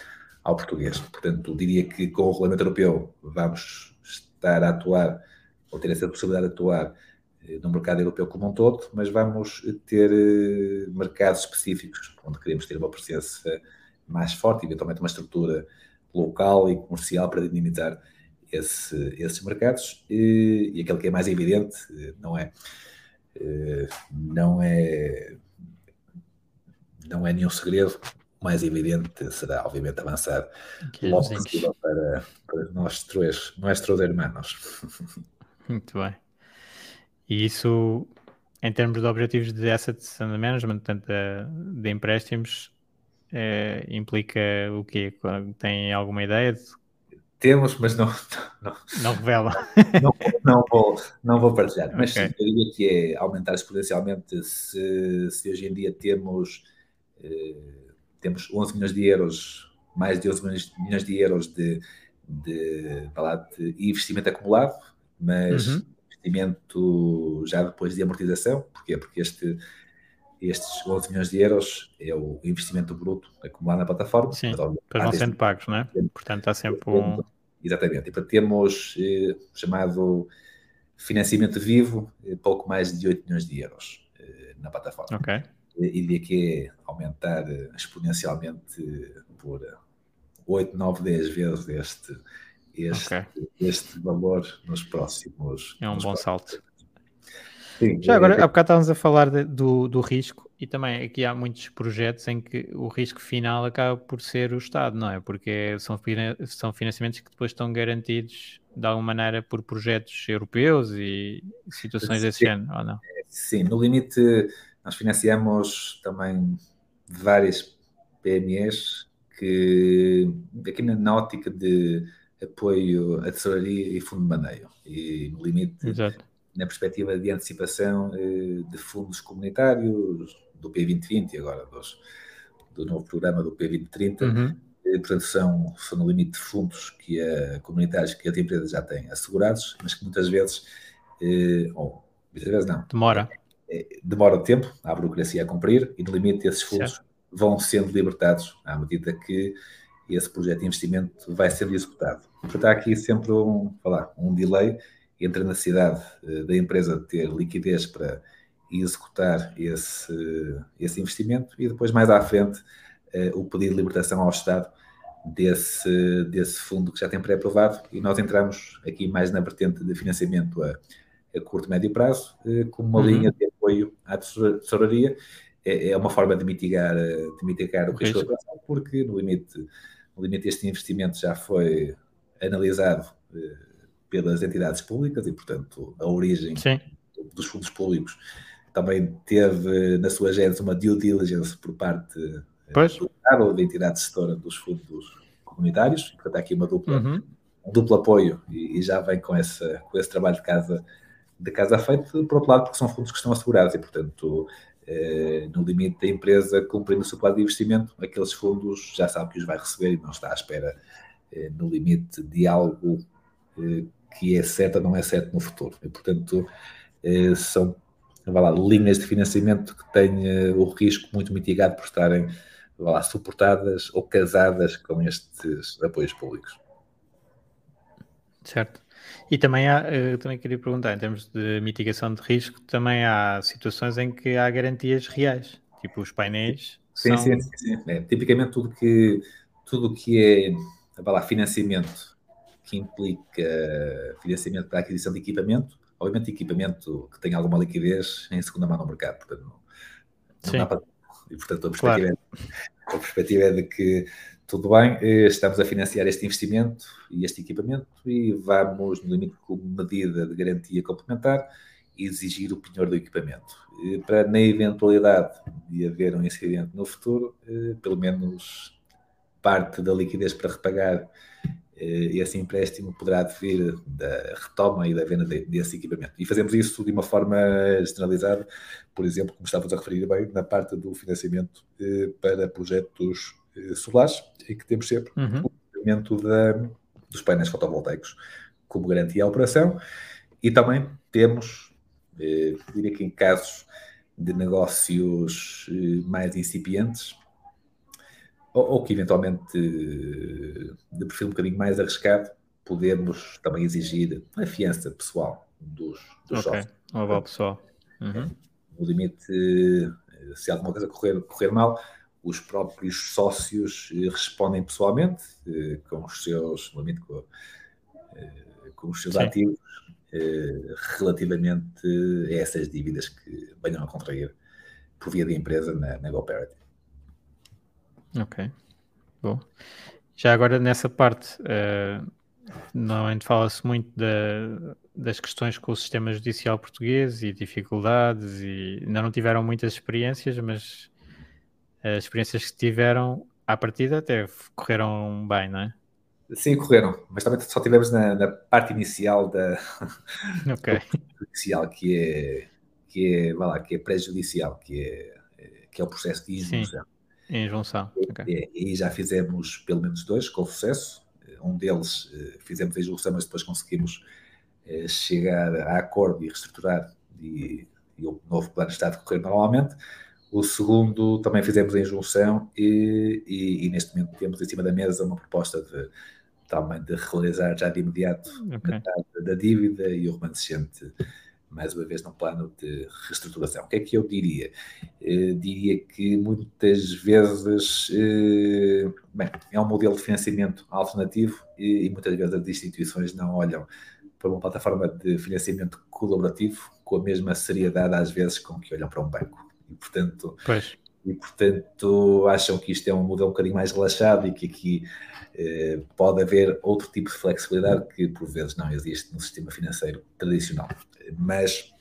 ao português. Portanto, diria que com o regulamento europeu vamos estar a atuar, ou ter essa possibilidade de atuar eh, no mercado europeu como um todo, mas vamos ter eh, mercados específicos onde queremos ter uma presença mais forte, eventualmente uma estrutura local e comercial para dinamizar esse, esses mercados. E, e aquele que é mais evidente, eh, não é, não é não é nenhum segredo. O mais evidente será, obviamente, avançar que logo possível para, para nós três, irmãos. Muito bem. E isso, em termos de objetivos de under management, portanto, de, de empréstimos, é, implica o quê? Tem alguma ideia de temos, mas não. Não, não revela. Não, não, vou, não vou partilhar. Mas okay. sim, eu diria que é aumentar exponencialmente se, se hoje em dia temos eh, temos 11 milhões de euros, mais de 11 milhões de euros de, de, de investimento acumulado, mas uhum. investimento já depois de amortização, porquê? Porque este, estes 11 milhões de euros é o investimento bruto acumulado na plataforma. Sim, depois vão sendo pagos, não é? Portanto, há sempre um... Exatamente, e para temos eh, chamado financiamento vivo, eh, pouco mais de 8 milhões de euros eh, na plataforma. Ok e de que é aumentar exponencialmente por 8, 9, 10 vezes este, este, okay. este valor nos próximos. É um bom próximos. salto. Sim, Já agora, há bocado estávamos a falar de, do, do risco e também aqui há muitos projetos em que o risco final acaba por ser o Estado, não é? Porque são, são financiamentos que depois estão garantidos de alguma maneira por projetos europeus e situações Sim. desse género, ou não? Sim, no limite nós financiamos também várias PMEs que, aqui na, ótica de apoio à tesouraria e fundo de maneio, e no limite, Exato. na perspectiva de antecipação eh, de fundos comunitários do P2020 e agora dos, do novo programa do P2030. Uhum. Eh, portanto, são, são no limite de fundos que a, comunitários que a empresa já tem assegurados, mas que muitas vezes, eh, ou muitas vezes não. Demora demora tempo, há burocracia a cumprir e no limite esses fundos certo. vão sendo libertados à medida que esse projeto de investimento vai sendo executado. Portanto, há aqui sempre um, falar, um delay entre a necessidade uh, da empresa de ter liquidez para executar esse, esse investimento e depois, mais à frente, uh, o pedido de libertação ao Estado desse, desse fundo que já tem pré-aprovado e nós entramos aqui mais na vertente de financiamento a, a curto e médio prazo, uh, como uma uhum. linha de apoio à tesouraria é, é uma forma de mitigar, de mitigar o risco da operação, porque no limite, no limite este investimento já foi analisado eh, pelas entidades públicas e, portanto, a origem Sim. dos fundos públicos também teve na sua gênese uma due diligence por parte pois. ou da entidade gestora dos fundos comunitários. Portanto, há aqui uma dupla, uhum. um duplo apoio e, e, já vem com, essa, com esse trabalho de casa, de casa feito, por outro lado, porque são fundos que estão assegurados e, portanto, eh, no limite da empresa cumprindo o seu plano de investimento, aqueles fundos já sabe que os vai receber e não está à espera eh, no limite de algo eh, que é certo ou não é certo no futuro. E, portanto, são lá, linhas de financiamento que têm o risco muito mitigado por estarem lá, suportadas ou casadas com estes apoios públicos. Certo. E também há, eu também queria perguntar, em termos de mitigação de risco, também há situações em que há garantias reais, tipo os painéis. Sim, são... sim, sim. sim. É, tipicamente tudo que, tudo que é lá, financiamento que implica financiamento para aquisição de equipamento, obviamente equipamento que tem alguma liquidez em segunda mão no mercado, portanto não, não dá para... E portanto a perspectiva, claro. é, a perspectiva é de que tudo bem, eh, estamos a financiar este investimento e este equipamento e vamos, no limite, como medida de garantia complementar, exigir o penhor do equipamento. Eh, para, na eventualidade de haver um incidente no futuro, eh, pelo menos parte da liquidez para repagar esse empréstimo poderá vir da retoma e da venda desse equipamento. E fazemos isso de uma forma generalizada, por exemplo, como estávamos a referir bem, na parte do financiamento para projetos solares e que temos sempre uhum. o pagamento dos painéis fotovoltaicos como garantia à operação e também temos, eh, diria que em casos de negócios eh, mais incipientes ou, ou, que eventualmente eh, de perfil um bocadinho mais arriscado, podemos também exigir a fiança pessoal dos, dos okay. sócios. O pessoal. Uhum. No limite, se alguma coisa correr, correr mal, os próprios sócios eh, respondem pessoalmente eh, com os seus, com, eh, com os seus ativos relativamente a essas dívidas que venham a contrair por via da empresa na, na GoParity. Ok, bom. Já agora nessa parte, uh, normalmente fala-se muito da, das questões com o sistema judicial português e dificuldades e ainda não tiveram muitas experiências, mas as experiências que tiveram à partida até correram bem, não é? Sim, correram, mas também só tivemos na, na parte inicial da okay. judicial, que é que é, vai lá, que é pré-judicial, que é, que é o processo de injunção. Sim, injunção. Okay. É, e já fizemos pelo menos dois com sucesso. Um deles eh, fizemos a injunção, mas depois conseguimos eh, chegar a acordo e reestruturar e, e o novo plano está a decorrer normalmente. O segundo também fizemos a injunção e, e, e, neste momento temos em cima da mesa uma proposta de também de regularizar já de imediato okay. metade da dívida e o remanescente mais uma vez num plano de reestruturação. O que é que eu diria? Eh, diria que muitas vezes eh, bem, é um modelo de financiamento alternativo e, e muitas vezes as instituições não olham para uma plataforma de financiamento colaborativo com a mesma seriedade às vezes com que olham para um banco e portanto, pois. e portanto acham que isto é um modelo um bocadinho mais relaxado e que aqui eh, pode haver outro tipo de flexibilidade que por vezes não existe no sistema financeiro tradicional. Mas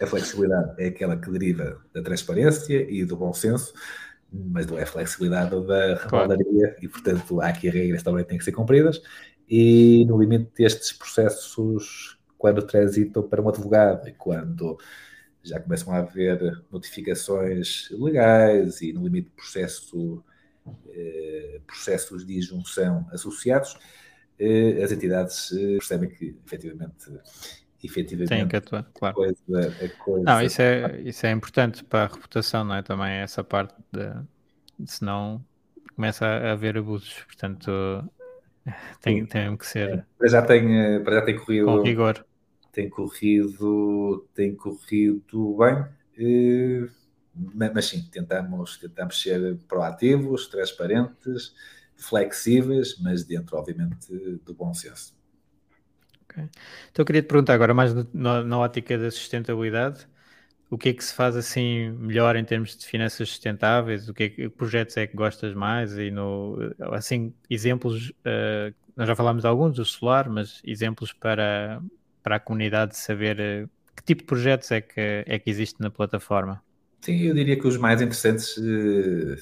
a flexibilidade é aquela que deriva da transparência e do bom senso, mas não é a flexibilidade da rebaldaria claro. e, portanto, há aqui regras também têm que ser cumpridas e, no limite destes processos, quando transitam para um advogado e quando já começam a haver notificações legais e, no limite, processo, eh, processos de injunção associados, eh, as entidades eh, percebem que, efetivamente, efetivamente Tem que atuar, claro. Coisa, coisa... Não, isso é, isso é importante para a reputação, não é? Também essa parte de, senão começa a haver abusos, portanto tem, tem que ser. Para já tem, para já tem corrido. Com rigor tem corrido, tem corrido bem, mas sim, tentamos, tentamos ser proativos, transparentes, flexíveis, mas dentro, obviamente, do bom senso. Okay. Então, eu queria te perguntar agora, mais na, ótica da sustentabilidade, o que é que se faz assim melhor em termos de finanças sustentáveis? O que, é que projetos é que gostas mais? E no, assim, exemplos, uh, nós já falámos de alguns, o solar, mas exemplos para, para a comunidade saber uh, que tipo de projetos é que, é que existe na plataforma? Sim, eu diria que os mais interessantes, uh,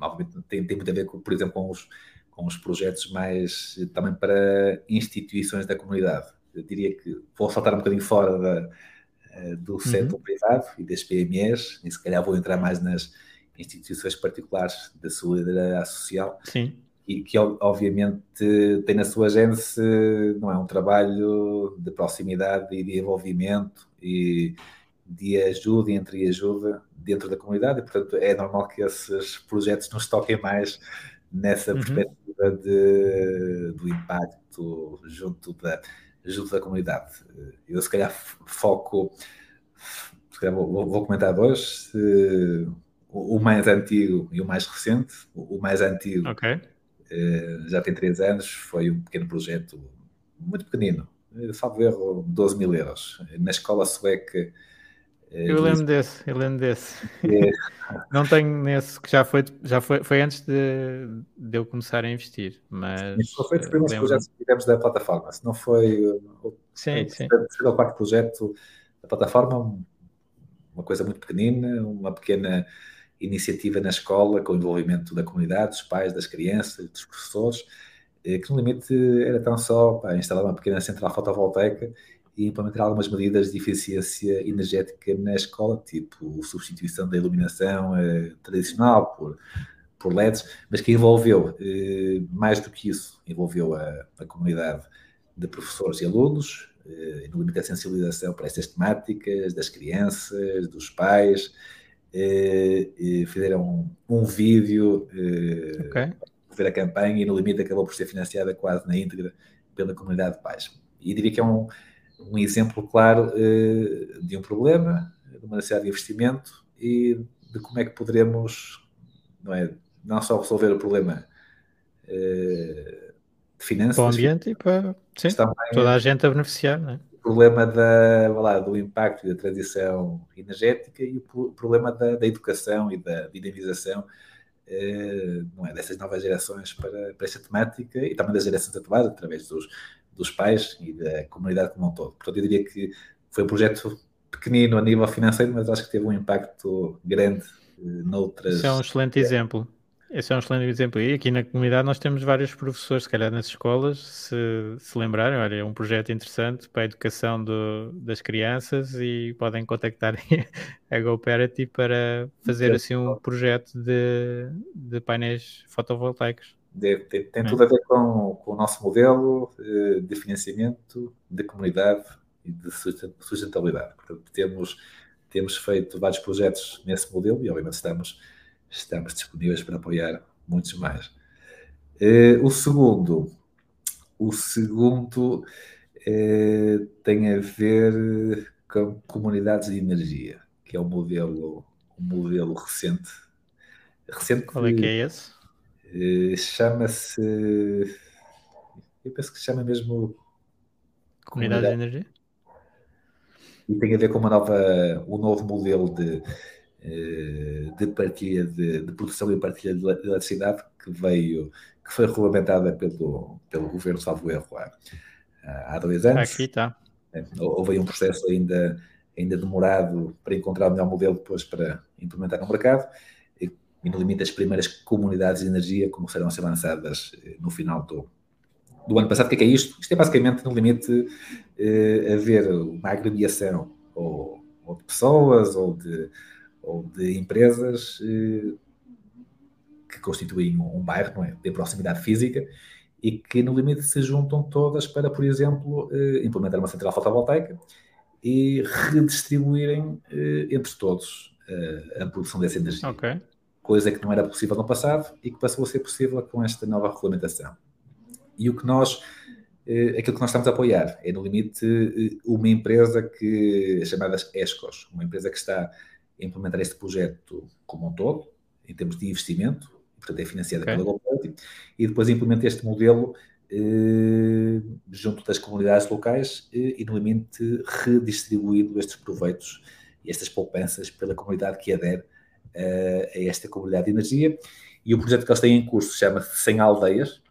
obviamente, têm, têm muito a ver, com, por exemplo, com os, com os projetos mais também para instituições da comunidade. Eu diria que vou saltar um bocadinho fora da, do uhum. setor privado e das PMEs, e se calhar vou entrar mais nas instituições particulares da solidariedade social. Sim. E que, obviamente, tem na sua gênese, não é um trabalho de proximidade e de envolvimento e de ajuda e entre ajuda dentro da comunidade, e portanto é normal que esses projetos nos toquem mais nessa uhum. perspectiva de, do impacto junto da, junto da comunidade. Eu se calhar foco, se calhar vou, vou comentar dois, o mais antigo e o mais recente. O mais antigo okay. Eh, já tem três anos, foi um pequeno projeto muito pequenino, eh, salvo erro, 12 mil euros, na escola sueca eu lembro desse, eu lembro desse. É. Não tenho nesse que já foi, já foi, foi antes de, de eu começar a investir, mas. Isso foi dos primeiros projetos que tivemos da plataforma, se não foi o, sim, o, sim. o quarto projeto da plataforma, uma coisa muito pequenina, uma pequena iniciativa na escola com o envolvimento da comunidade, dos pais, das crianças, dos professores, eh, que no limite era tão só pá, instalar uma pequena central fotovoltaica e implementar algumas medidas de eficiência energética na escola, tipo substituição da iluminação eh, tradicional por, por LEDs, mas que envolveu, eh, mais do que isso, envolveu a, a comunidade de professores e alunos, eh, no limite da sensibilização para estas temáticas, das crianças, dos pais, eh, fizeram um, um vídeo eh, okay. ver a campanha e no limite acabou por ser financiada quase na íntegra pela comunidade de pais. E diria que é um, um exemplo claro uh, de um problema, de uma necessidade de investimento e de como é que poderemos não, é, não só resolver o problema de finanças, para o ambiente e para sim, toda a gente a beneficiar. Não é? Problema da, lá, do impacto e da transição energética e o problema da, da educação e da dinamização uh, não é, dessas novas gerações para, para esta temática e também das gerações atuais, através dos, dos pais e da comunidade como um todo. Portanto, eu diria que foi um projeto pequenino a nível financeiro, mas acho que teve um impacto grande uh, noutras. Isso é um excelente exemplo. Esse é um excelente exemplo. E aqui na comunidade nós temos vários professores, se calhar nas escolas, se, se lembrarem, olha, é um projeto interessante para a educação do, das crianças e podem contactar a GoParity para fazer assim um projeto de, de painéis fotovoltaicos. Deve, tem, tem tudo a ver com, com, o nosso modelo eh, de financiamento, de comunidade e de sustentabilidade. Portanto, temos, temos feito vários projetos nesse modelo e, obviamente, estamos, estamos disponíveis para apoiar muitos mais. Eh, o segundo, o segundo eh, tem a ver com comunidades de energia, que é um modelo, um modelo recente. recente Qual é que é esse? Eh, chama-se. Eu penso que se chama mesmo. Comunidade, Comunidade de Energia? E tem a ver com uma nova, um novo modelo de, de partilha de, de produção e partilha de eletricidade que veio, que foi regulamentada pelo, pelo governo salvo erro há, há dois anos. Aqui está. É, houve um processo ainda, ainda demorado para encontrar o melhor modelo depois para implementar no mercado e no limite as primeiras comunidades de energia começaram a ser lançadas eh, no final do, do ano passado. O que é, que é isto? Isto é basicamente, no limite, eh, haver uma agremiação ou, ou, de pessoas ou de, ou de empresas eh, que constituem um, bairro, não é? De proximidade física e que no limite se juntam todas para, por exemplo, eh, implementar uma central fotovoltaica e redistribuírem eh, entre todos a produção dessa energia. Coisa que não era possível no passado e que passou a ser possível com esta nova regulamentação. E o que nós, aquilo que nós estamos a apoiar é, no limite, uma empresa que, chamadas ESCOS, uma empresa que está implementar este projeto como um todo, em termos de investimento, portanto é financiada okay. pela GoParty, e depois implementa este modelo eh, junto das comunidades locais eh, e, no limite, redistribuindo estes proveitos e estas poupanças pela comunidade que adere a esta comunidade de energia. E o projeto que eles têm em curso chama-se 100 Aldeias,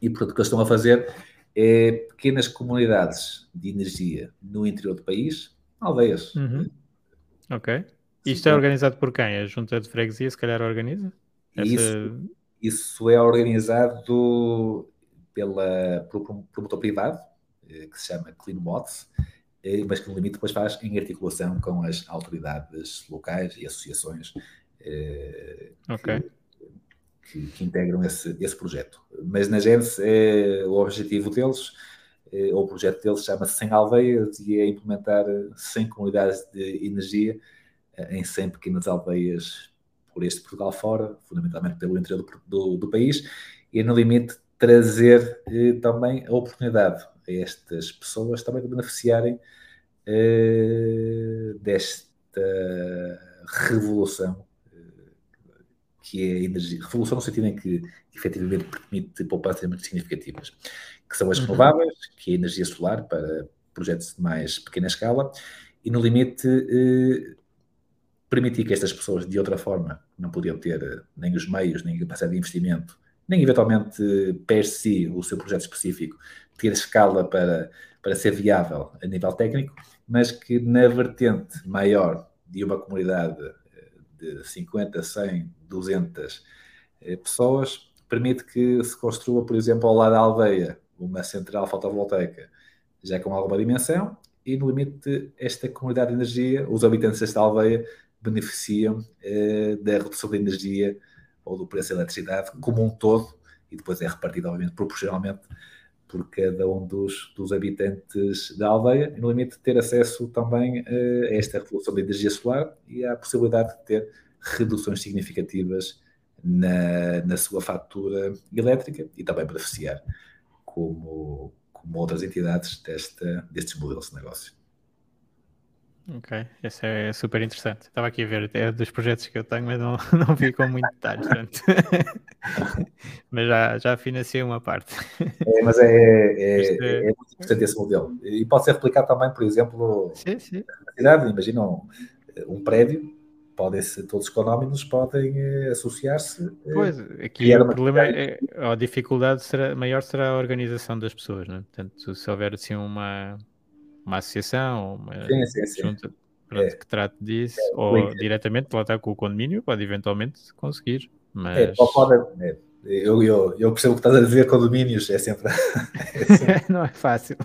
e portanto o que eles estão a fazer é pequenas comunidades de energia no interior do país, aldeias. Uhum. Ok. Isto é organizado por quem? A junta de freguesia, se calhar, organiza? Essa... Isso, isso é organizado pela, por um promotor privado, eh, que se chama Clean Bots, eh, mas que no limite depois faz em articulação com as autoridades locais e associações eh, okay. que, que, que, integram esse, esse projeto. Mas na Gens, é, o objetivo deles, o projeto deles chama-se 100 aldeias e é implementar 100 comunidades de energia em 100 pequenas aldeias por este Portugal fora, fundamentalmente pelo interior do, do, do país, e no limite trazer eh, também a oportunidade a estas pessoas também de beneficiarem eh, desta revolução eh, que é a energia. Revolução no sentido em que efetivamente permite poupanças muito significativas, que são as uhum. renováveis, que é a energia solar para projetos de mais pequena escala, e no limite eh, permitir que estas pessoas, de outra forma, não podiam ter eh, nem os meios, nem a capacidade de investimento, nem eventualmente per si o seu projeto específico, ter escala para, para ser viável a nível técnico, mas que na vertente maior de uma comunidade eh, de 50, 100, 200 pessoas, permite que se construa, por exemplo, ao lado da aldeia, uma central fotovoltaica, já com alguma dimensão, e no limite esta comunidade de energia, os habitantes desta aldeia beneficiam eh, da redução da energia ou do preço da eletricidade como um todo, e depois é repartido, obviamente, proporcionalmente por cada um dos, dos habitantes da aldeia, e no limite ter acesso também eh, a esta revolução da energia solar e à possibilidade de ter reduções significativas na, na sua fatura elétrica e também beneficiar como, como outras entidades desta, destes modelos de negócio. Ok, esse é super interessante. Estava aqui a ver é dos projetos que eu tenho, mas não, não vi com muito detalhe. mas já, já financiei uma parte. É, mas é, é, este... é, muito interessante esse modelo. E pode ser replicado também, por exemplo, sim, sim. na cidade. Imaginam um, um prédio, podem ser todos económicos, podem eh, associar-se. Eh, pois, aqui o problema é, a dificuldade será, maior será a organização das pessoas, né? Portanto, se houver assim uma uma associação, uma sim, sim, sim. junta pronto, é. que trate disso, é, ou link. diretamente lá está com o condomínio, pode eventualmente conseguir. Mas... É, pode, é, eu, eu, eu percebo o que estás a dizer, condomínios é sempre. é sempre... não é fácil.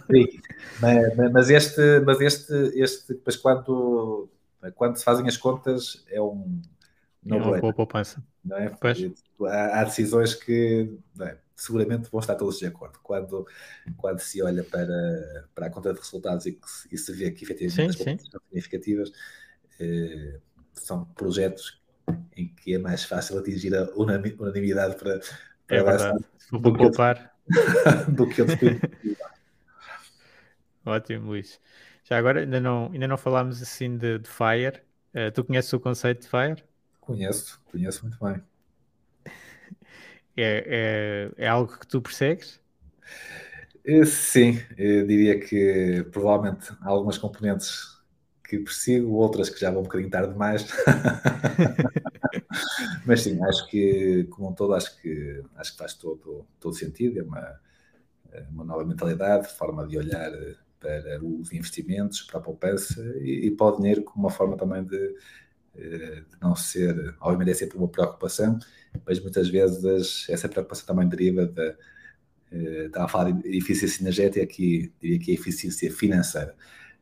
Mas, mas, este, mas este, este, depois quando, quando se fazem as contas, é um. Não é uma boa poupança. Não é? Há, há decisões que. É? seguramente vão estar todos de acordo. Quando, quando se olha para, para a conta de resultados e, que, e se vê que efetivamente sim, as são significativas, eh, são projetos em que é mais fácil atingir a unanimidade para, para é verdade. Do, poupar. do que outros Ótimo, Luís. Já agora ainda não, ainda não falámos assim de, de Fire. Uh, tu conheces o conceito de Fire? Conheço, conheço muito bem. É, é, é algo que tu persegues? Eh, sim, eu diria que provavelmente há algumas componentes que persigo, outras que já vão um bocadinho tarde demais. Mas sim, acho que, como um todo, acho que, acho que faz todo, todo sentido. É uma, é uma nova mentalidade, forma de olhar para os investimentos, para a poupança e, e para o dinheiro como uma forma também de, eh, de não ser, obviamente é sempre uma preocupação, mas muitas vezes essa preocupação também deriva da, eh, estava a falar de eficiência energética, aqui diria que é eficiência financeira.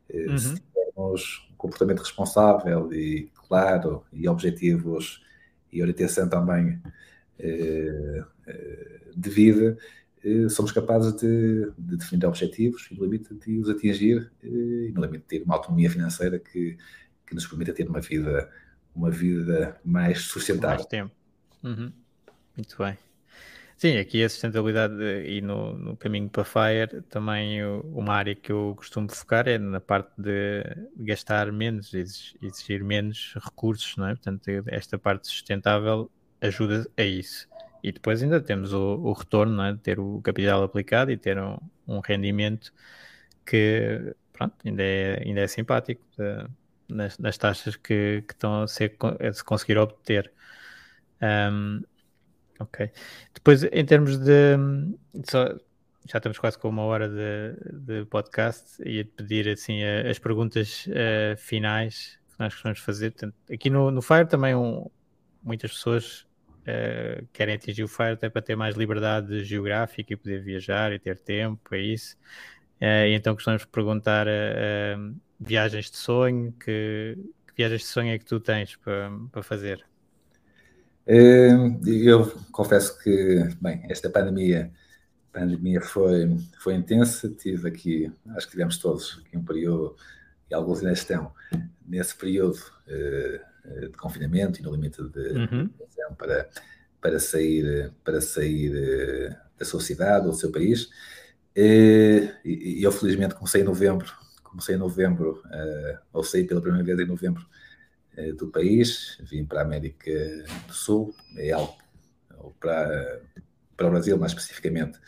Eh, uhum. Se tivermos um comportamento responsável e claro, e objetivos e orientação também de vida, somos capazes de, de, definir objetivos e no limite de os atingir e no limite de ter uma autonomia financeira que que nos permita ter uma vida, uma vida mais sustentável. Mais tempo. Uhum. Muito bem. Sim, aqui a sustentabilidade e no, no caminho para Fire também uma área que eu costumo focar é na parte de gastar menos, exigir menos recursos, não é? Portanto, esta parte sustentável ajuda a isso. E depois ainda temos o, o retorno, não é? De ter o capital aplicado e ter um, um rendimento que, pronto, ainda é, ainda é simpático. De, nas, nas taxas que, que, estão a ser a se conseguir obter. Um, ok. Depois, em termos de. Só, já estamos quase com uma hora de, de podcast. Ia-te pedir assim as perguntas uh, finais. nós costumamos fazer. Portanto, aqui no, no Fire também um, muitas pessoas uh, querem atingir o Fire até para ter mais liberdade geográfica e poder viajar e ter tempo, é isso. Uh, e então costumamos perguntar uh, viagens de sonho, que, que, viagens de sonho é que tu tens para, para fazer? Eu confesso que, bem, esta pandemia, pandemia foi, foi intensa, tive aqui, acho que tivemos todos aqui um período, e alguns ainda estão, nesse período de confinamento e no limite de uhum. para, para sair, para sair da sua cidade ou do seu país. E, eu, felizmente, comecei em novembro, comecei em novembro, uh, ou saí pela primeira vez em novembro uh, do país, vim para a América do Sul, é algo, ou para, para o Brasil mais especificamente,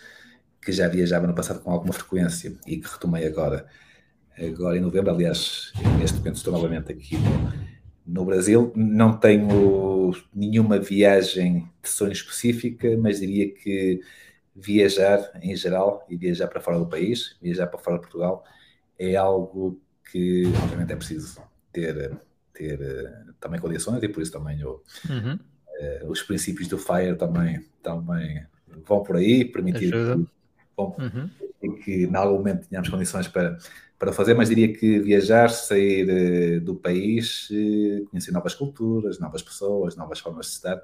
que já viajava no passado com alguma frequência e que retomei agora, agora em novembro. Aliás, neste momento estou novamente aqui no, no Brasil. Não tenho nenhuma viagem de sonho específica, mas diria que viajar em geral e viajar para fora do país, viajar para fora de Portugal, é algo que, obviamente, é preciso ter, ter uh, também condições e por isso também uhum. uh, os princípios do FIRE também, também vão por aí, permitir que, bom, uhum. que em algum momento tenhamos condições para, para fazer, mas diria que viajar, sair uh, do país, conhecer novas culturas, novas pessoas, novas formas de estar,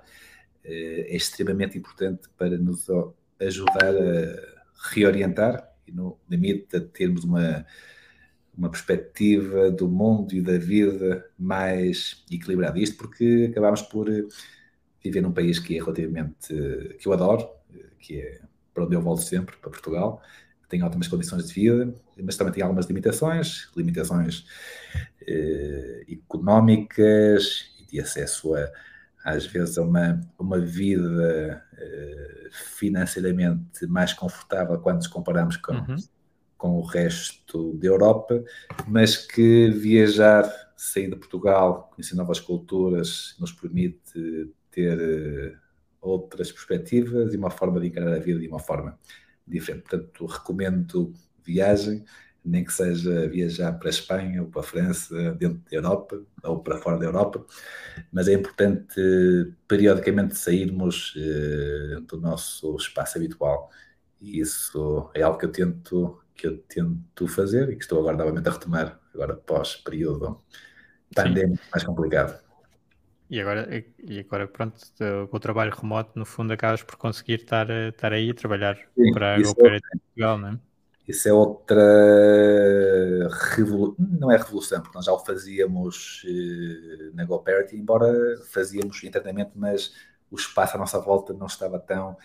é extremamente importante para nos ajudar a reorientar e, no limite, a termos uma, uma perspectiva do mundo e da vida mais equilibrada. Isto porque acabámos por viver num país que é relativamente. que eu adoro, que é para onde eu volto sempre, para Portugal. Tem ótimas condições de vida, mas também tem algumas limitações limitações eh, económicas e de acesso a às vezes a uma, uma vida uh, financeiramente mais confortável quando nos comparamos com, uhum. Com o resto da Europa, mas que viajar, sair de Portugal, conhecer novas culturas, nos permite ter uh, outras perspectivas e uma forma de encarar a vida de uma forma diferente. Portanto, recomendo viagem nem que seja viajar para a Espanha ou para a França, dentro da Europa ou para fora da Europa, mas é importante periodicamente sairmos eh, do nosso espaço habitual e isso é algo que eu tento que eu tento fazer e que estou agora novamente a retomar agora pós período pandémico mais complicado. E agora, e agora pronto, com o trabalho remoto, no fundo, acabas por conseguir estar, estar aí a trabalhar Sim, para a GoParity é, Portugal, não é? Isso é outra revolução, não é revolução, porque nós já o fazíamos eh, na GoParity, embora fazíamos internamente, mas o espaço à nossa volta não estava tão...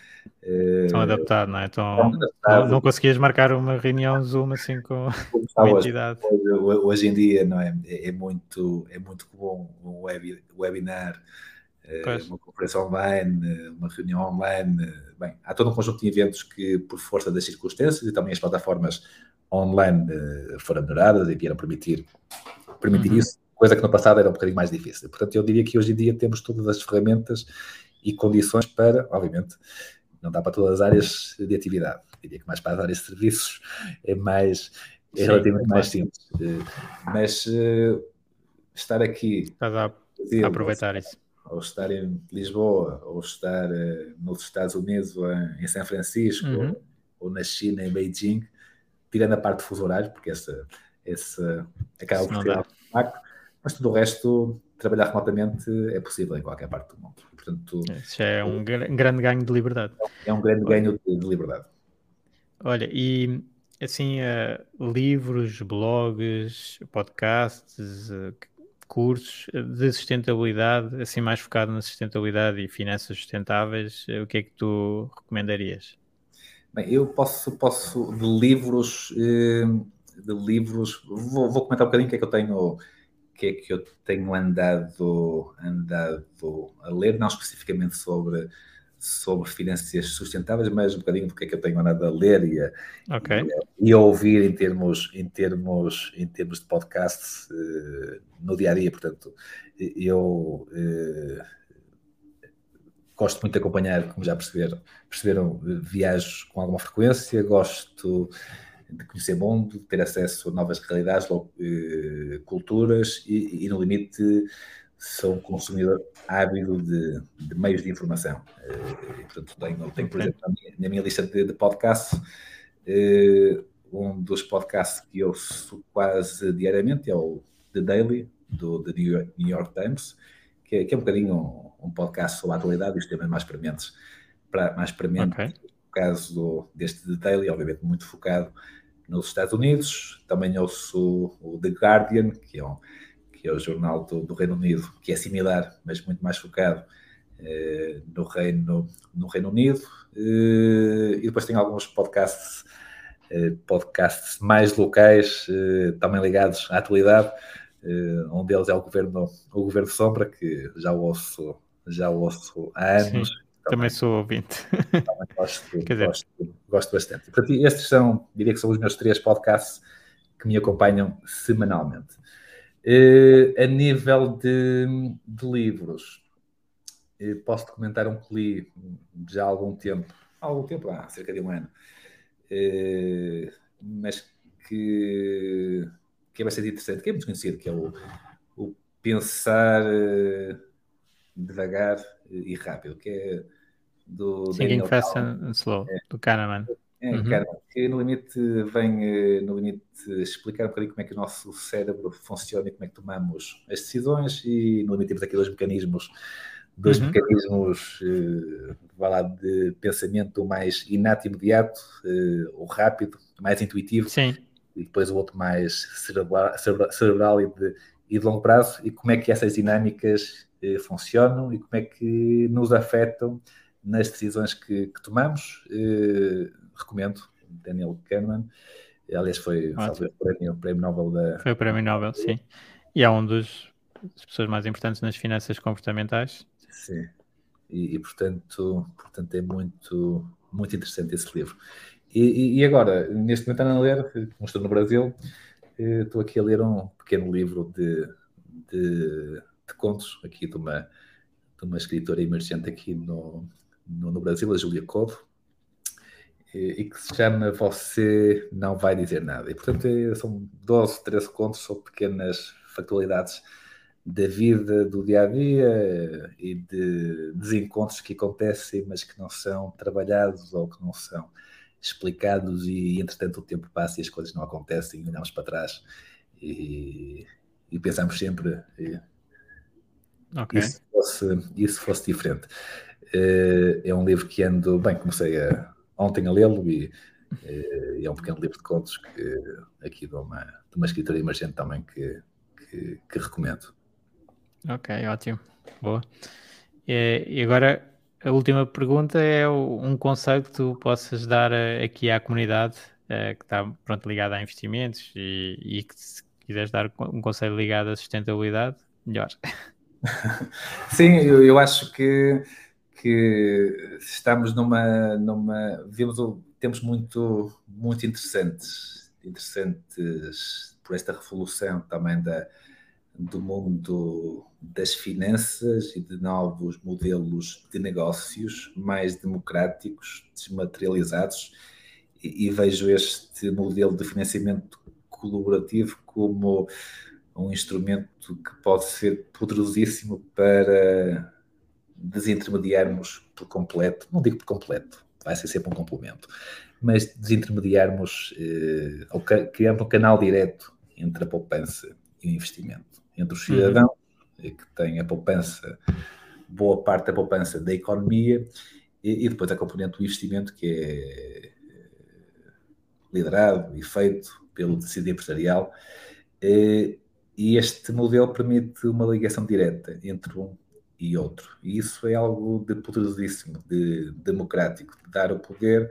Uh, tão adaptado, não é? Tão, tão não, não, conseguias marcar uma reunião Zoom assim com, com a entidade. Hoje, hoje, em dia, não é? É, é muito, é muito comum um web, webinar Pois. uma conferência online, uma reunião online. Bem, há todo um conjunto de eventos que, por força das circunstâncias e também as plataformas online eh, foram melhoradas e vieram permitir, permitir uhum. isso, coisa que no passado era um bocadinho mais difícil. Portanto, eu diria que hoje em dia temos todas as ferramentas e condições para, obviamente, não dá para todas as áreas de atividade. Diria que mais para as áreas de serviços é mais é Sim, relativamente mais simples. Eh, mas uh, estar aqui. Estás a, a aproveitar isso ou estar em Lisboa, ou estar uh, nos Estados Unidos, ou em, São Francisco, uhum. ou, ou, na China, em Beijing, tirando a parte de fuso horário, porque essa, essa acaba por ser impacto, mas tudo o resto, trabalhar remotamente é possível em qualquer parte do mundo. Portanto, Isso é um grande ganho de liberdade. É um grande ganho de, de liberdade. Olha, e assim, uh, livros, blogs, podcasts, uh, cursos de sustentabilidade, assim mais focado na sustentabilidade e finanças sustentáveis, eh, o que é que tu recomendarias? Bem, eu posso, posso de livros, eh, de livros, vou, vou comentar um bocadinho o que é que eu tenho, que é que eu tenho andado, andado a ler, não especificamente sobre sobre finanças sustentáveis, mas um bocadinho do que é que eu tenho andado a ler e a, okay. e, e a ouvir em termos, em termos, em termos de podcast uh, no dia a dia. Portanto, eu uh, gosto muito de acompanhar, como já perceberam, perceberam viagens com alguma frequência, gosto de conhecer mundo, de ter acesso a novas realidades, eh, culturas e, e, no limite, sou um consumidor ávido de, de meios de informação. Eh, portanto, tenho, tenho por exemplo, na minha, na minha lista de, de podcasts, eh, um dos podcasts que eu ouço quase diariamente é o The Daily, do The New York Times, que é, que é um bocadinho um, um, podcast sobre a atualidade e os temas mais prementes. Para, mais prementes, okay. Caso do, deste The Daily, obviamente muito focado nos Estados Unidos. Também ouço o, The Guardian, que é, um, que é o jornal do, do, Reino Unido, que é similar, mas muito mais focado eh, no, Reino, no Reino Unido. Eh, e depois tem alguns podcasts, eh, podcasts mais locais, eh, também ligados à atualidade. Uh, um deles é o governo, o governo Sombra, que já ouço, já ouço há anos. Sim, também, sou ouvinte. Também gosto, gosto, gosto, bastante. Portanto, estes são, diria que são os meus três podcasts que me acompanham semanalmente. Uh, a nível de, de livros, uh, posso comentar um que li já há algum tempo, há algum tempo, há cerca de um ano, mas que que é bastante interessante, que é muito conhecido, que é o, o pensar uh, devagar e rápido, que é do Daniel Fast and Slow, é, do Kahneman. É, uhum. Kahneman, que no limite vem eh, no limite explicar um bocadinho como é que o nosso cérebro funciona e como é que tomamos as decisões e no limite temos aqui dois mecanismos dois uhum. mecanismos uh, lá, de pensamento mais inato imediato, uh, o rápido, mais intuitivo, Sim e depois o outro mais cerebral, cerebral e, de, e, de, longo prazo, e como é que essas dinâmicas eh, funcionam e como é que nos afetam nas decisões que, que tomamos. Eh, recomendo Daniel Kahneman, aliás, foi o prémio, prémio Nobel da. Foi o prémio Nobel, sim. E é um dos das pessoas mais importantes nas finanças comportamentais. Sim. E, e, portanto, portanto é muito, muito interessante esse livro. E, e, agora, neste momento, a ler, como estou no Brasil, eh, estou aqui a ler um pequeno livro de, de, de contos, aqui de uma, de uma escritora emergente aqui no, no, no Brasil, a Júlia Covo, e, e, que se chama Você Não Vai Dizer Nada. E, portanto, é, são 12, 13 contos sobre pequenas factualidades da vida do dia a dia e de desencontros que acontecem, mas que não são trabalhados ou que não são explicados e, entretanto, o tempo passa e as coisas não acontecem e olhamos para trás e, e pensamos sempre e, okay. isso, fosse, isso fosse diferente. Uh, é um livro que ando, bem, comecei a, ontem a lê-lo e uh, é um pequeno livro de contos que aqui de uma, de uma escritora emergente também que, que, que recomendo. Ok, ótimo. Boa. E, e agora a última pergunta é um conselho que tu possas dar eh, aqui à comunidade que está pronto, ligada a investimentos e, e, que se quiseres dar um conselho ligado à sustentabilidade, melhor. Sim, eu, eu acho que, que estamos numa, numa muito, muito interessantes, interessantes por esta revolução também da, do mundo das finanças e de novos modelos de negócios mais democráticos, desmaterializados, e, e vejo este modelo de financiamento colaborativo como um instrumento que pode ser poderosíssimo para desintermediarmos por completo, não digo por completo, vai ser sempre um complemento, mas desintermediarmos, eh, ou criando um canal direto entre a poupança e o investimento entre os cidadãos, uhum. que têm a poupança, boa parte da poupança da economia, e, e, depois a componente do investimento, que é liderado e feito pelo tecido empresarial. E, e este modelo permite uma ligação direta entre um e outro. E isso é algo de poderosíssimo, de democrático, de dar o poder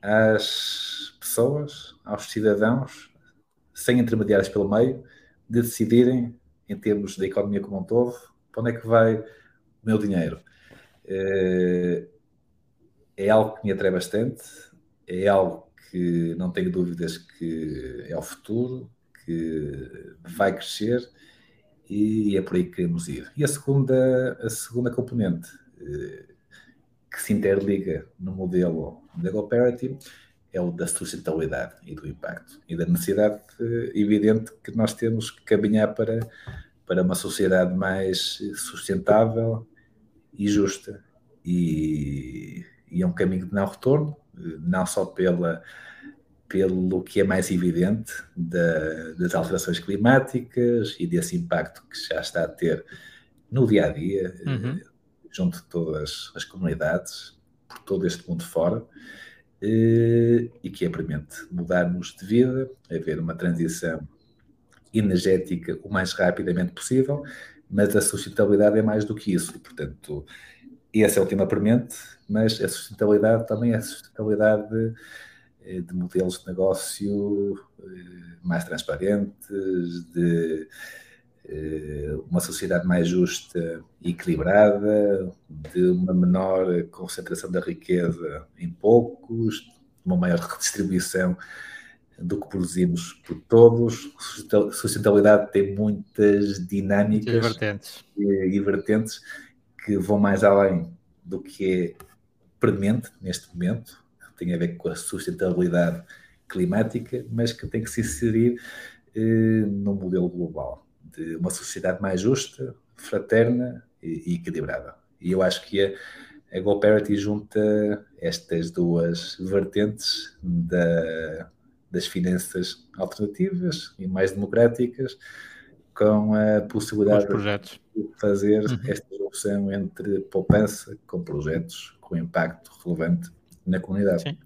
às pessoas, aos cidadãos, sem intermediários pelo meio, de decidirem, em termos da economia como um todo, para onde é que vai o meu dinheiro. É, é algo que me atrai bastante, é algo que não tenho dúvidas que é o futuro, que vai crescer e é por aí que queremos ir. E a segunda, a segunda componente eh, que se interliga no modelo da GoParity é o da sustentabilidade e do impacto e da necessidade eh, evidente que nós temos que caminhar para, para uma sociedade mais sustentável e justa. E, e é um caminho de não retorno, não só pela, pelo que é mais evidente da, das alterações climáticas e desse impacto que já está a ter no dia a dia, uhum. junto de todas as comunidades, por todo este mundo fora, eh, e que é permite mudarmos de vida, haver uma transição energética o mais rapidamente possível, mas a sustentabilidade é mais do que isso, e portanto, essa é o tema premente, mas a sustentabilidade também é a sustentabilidade de, eh, de modelos de negócio eh, mais transparentes, de eh, uma sociedade mais justa e equilibrada, de uma menor concentração da riqueza em poucos, uma maior redistribuição do que produzimos por todos. Sustentabilidade tem muitas dinâmicas e vertentes. E, e vertentes que vão mais além do que é premente neste momento, tem a ver com a sustentabilidade climática, mas que tem que se inserir eh, no modelo global de uma sociedade mais justa, fraterna e, e equilibrada. E eu acho que a, a GoParity junta estas duas vertentes da, das finanças alternativas e mais democráticas com a possibilidade de fazer uhum. esta junção entre poupança com projetos com impacto relevante na comunidade. Sim.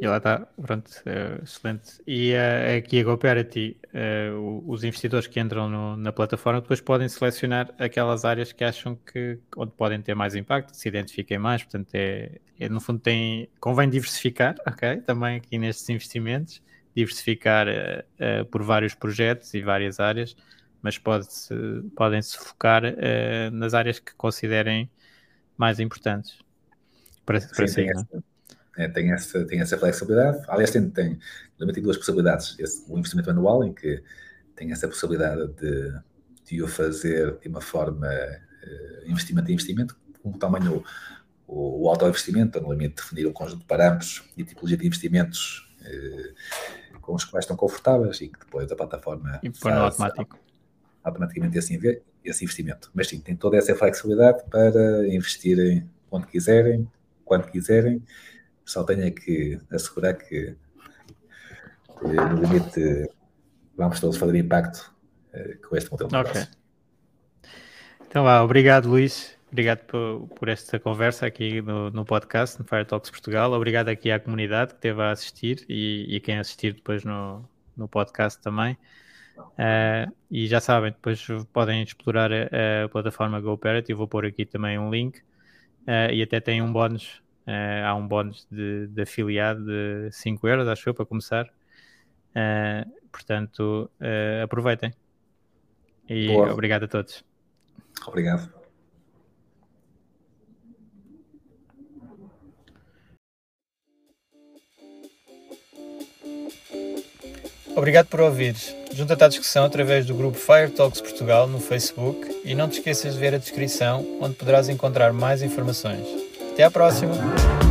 E lá está, pronto, uh, excelente. E uh, aqui a GoParity, uh, os investidores que entram no, na plataforma depois podem selecionar aquelas áreas que acham que onde podem ter mais impacto, se identifiquem mais, portanto é, é no fundo tem, convém diversificar, ok, também aqui nestes investimentos, diversificar por vários projetos e várias áreas, mas pode -se, podem se focar nas áreas que considerem mais importantes para, para Sim, é, tem, essa, tem essa flexibilidade. Aliás, tem, tem, tem duas possibilidades. Esse, o investimento anual, em que tem essa possibilidade de, de o fazer de uma forma uh, investimento a investimento, com o tamanho, o, o auto-investimento, no limite de definir um conjunto de parâmetros e tipologia de investimentos uh, com os quais estão confortáveis e que depois a plataforma e faz automático. automaticamente esse, esse investimento. Mas sim, tem toda essa flexibilidade para investirem onde quiserem, quando quiserem só tenho que assegurar que, no limite, vamos todos fazer impacto eh, com este modelo de negócio. Então, vá, obrigado, Luís. Obrigado por, por, esta conversa aqui no, no, podcast, no Fire Talks Portugal. Obrigado aqui à comunidade que esteve a assistir e, e quem assistir depois no, no podcast também. Uh, e já sabem, depois podem explorar a, a plataforma GoParrot. Eu vou pôr aqui também um link uh, e até tem um bónus Uh, há um bónus de, de, afiliado de 5 euros, acho eu, para começar. Uh, portanto, uh, aproveitem. E Boa. obrigado a todos. Obrigado. Obrigado por ouvires. Junta-te à discussão através do grupo Fire Talks Portugal no Facebook e não te esqueças de ver a descrição, onde poderás encontrar mais informações. Até a próxima!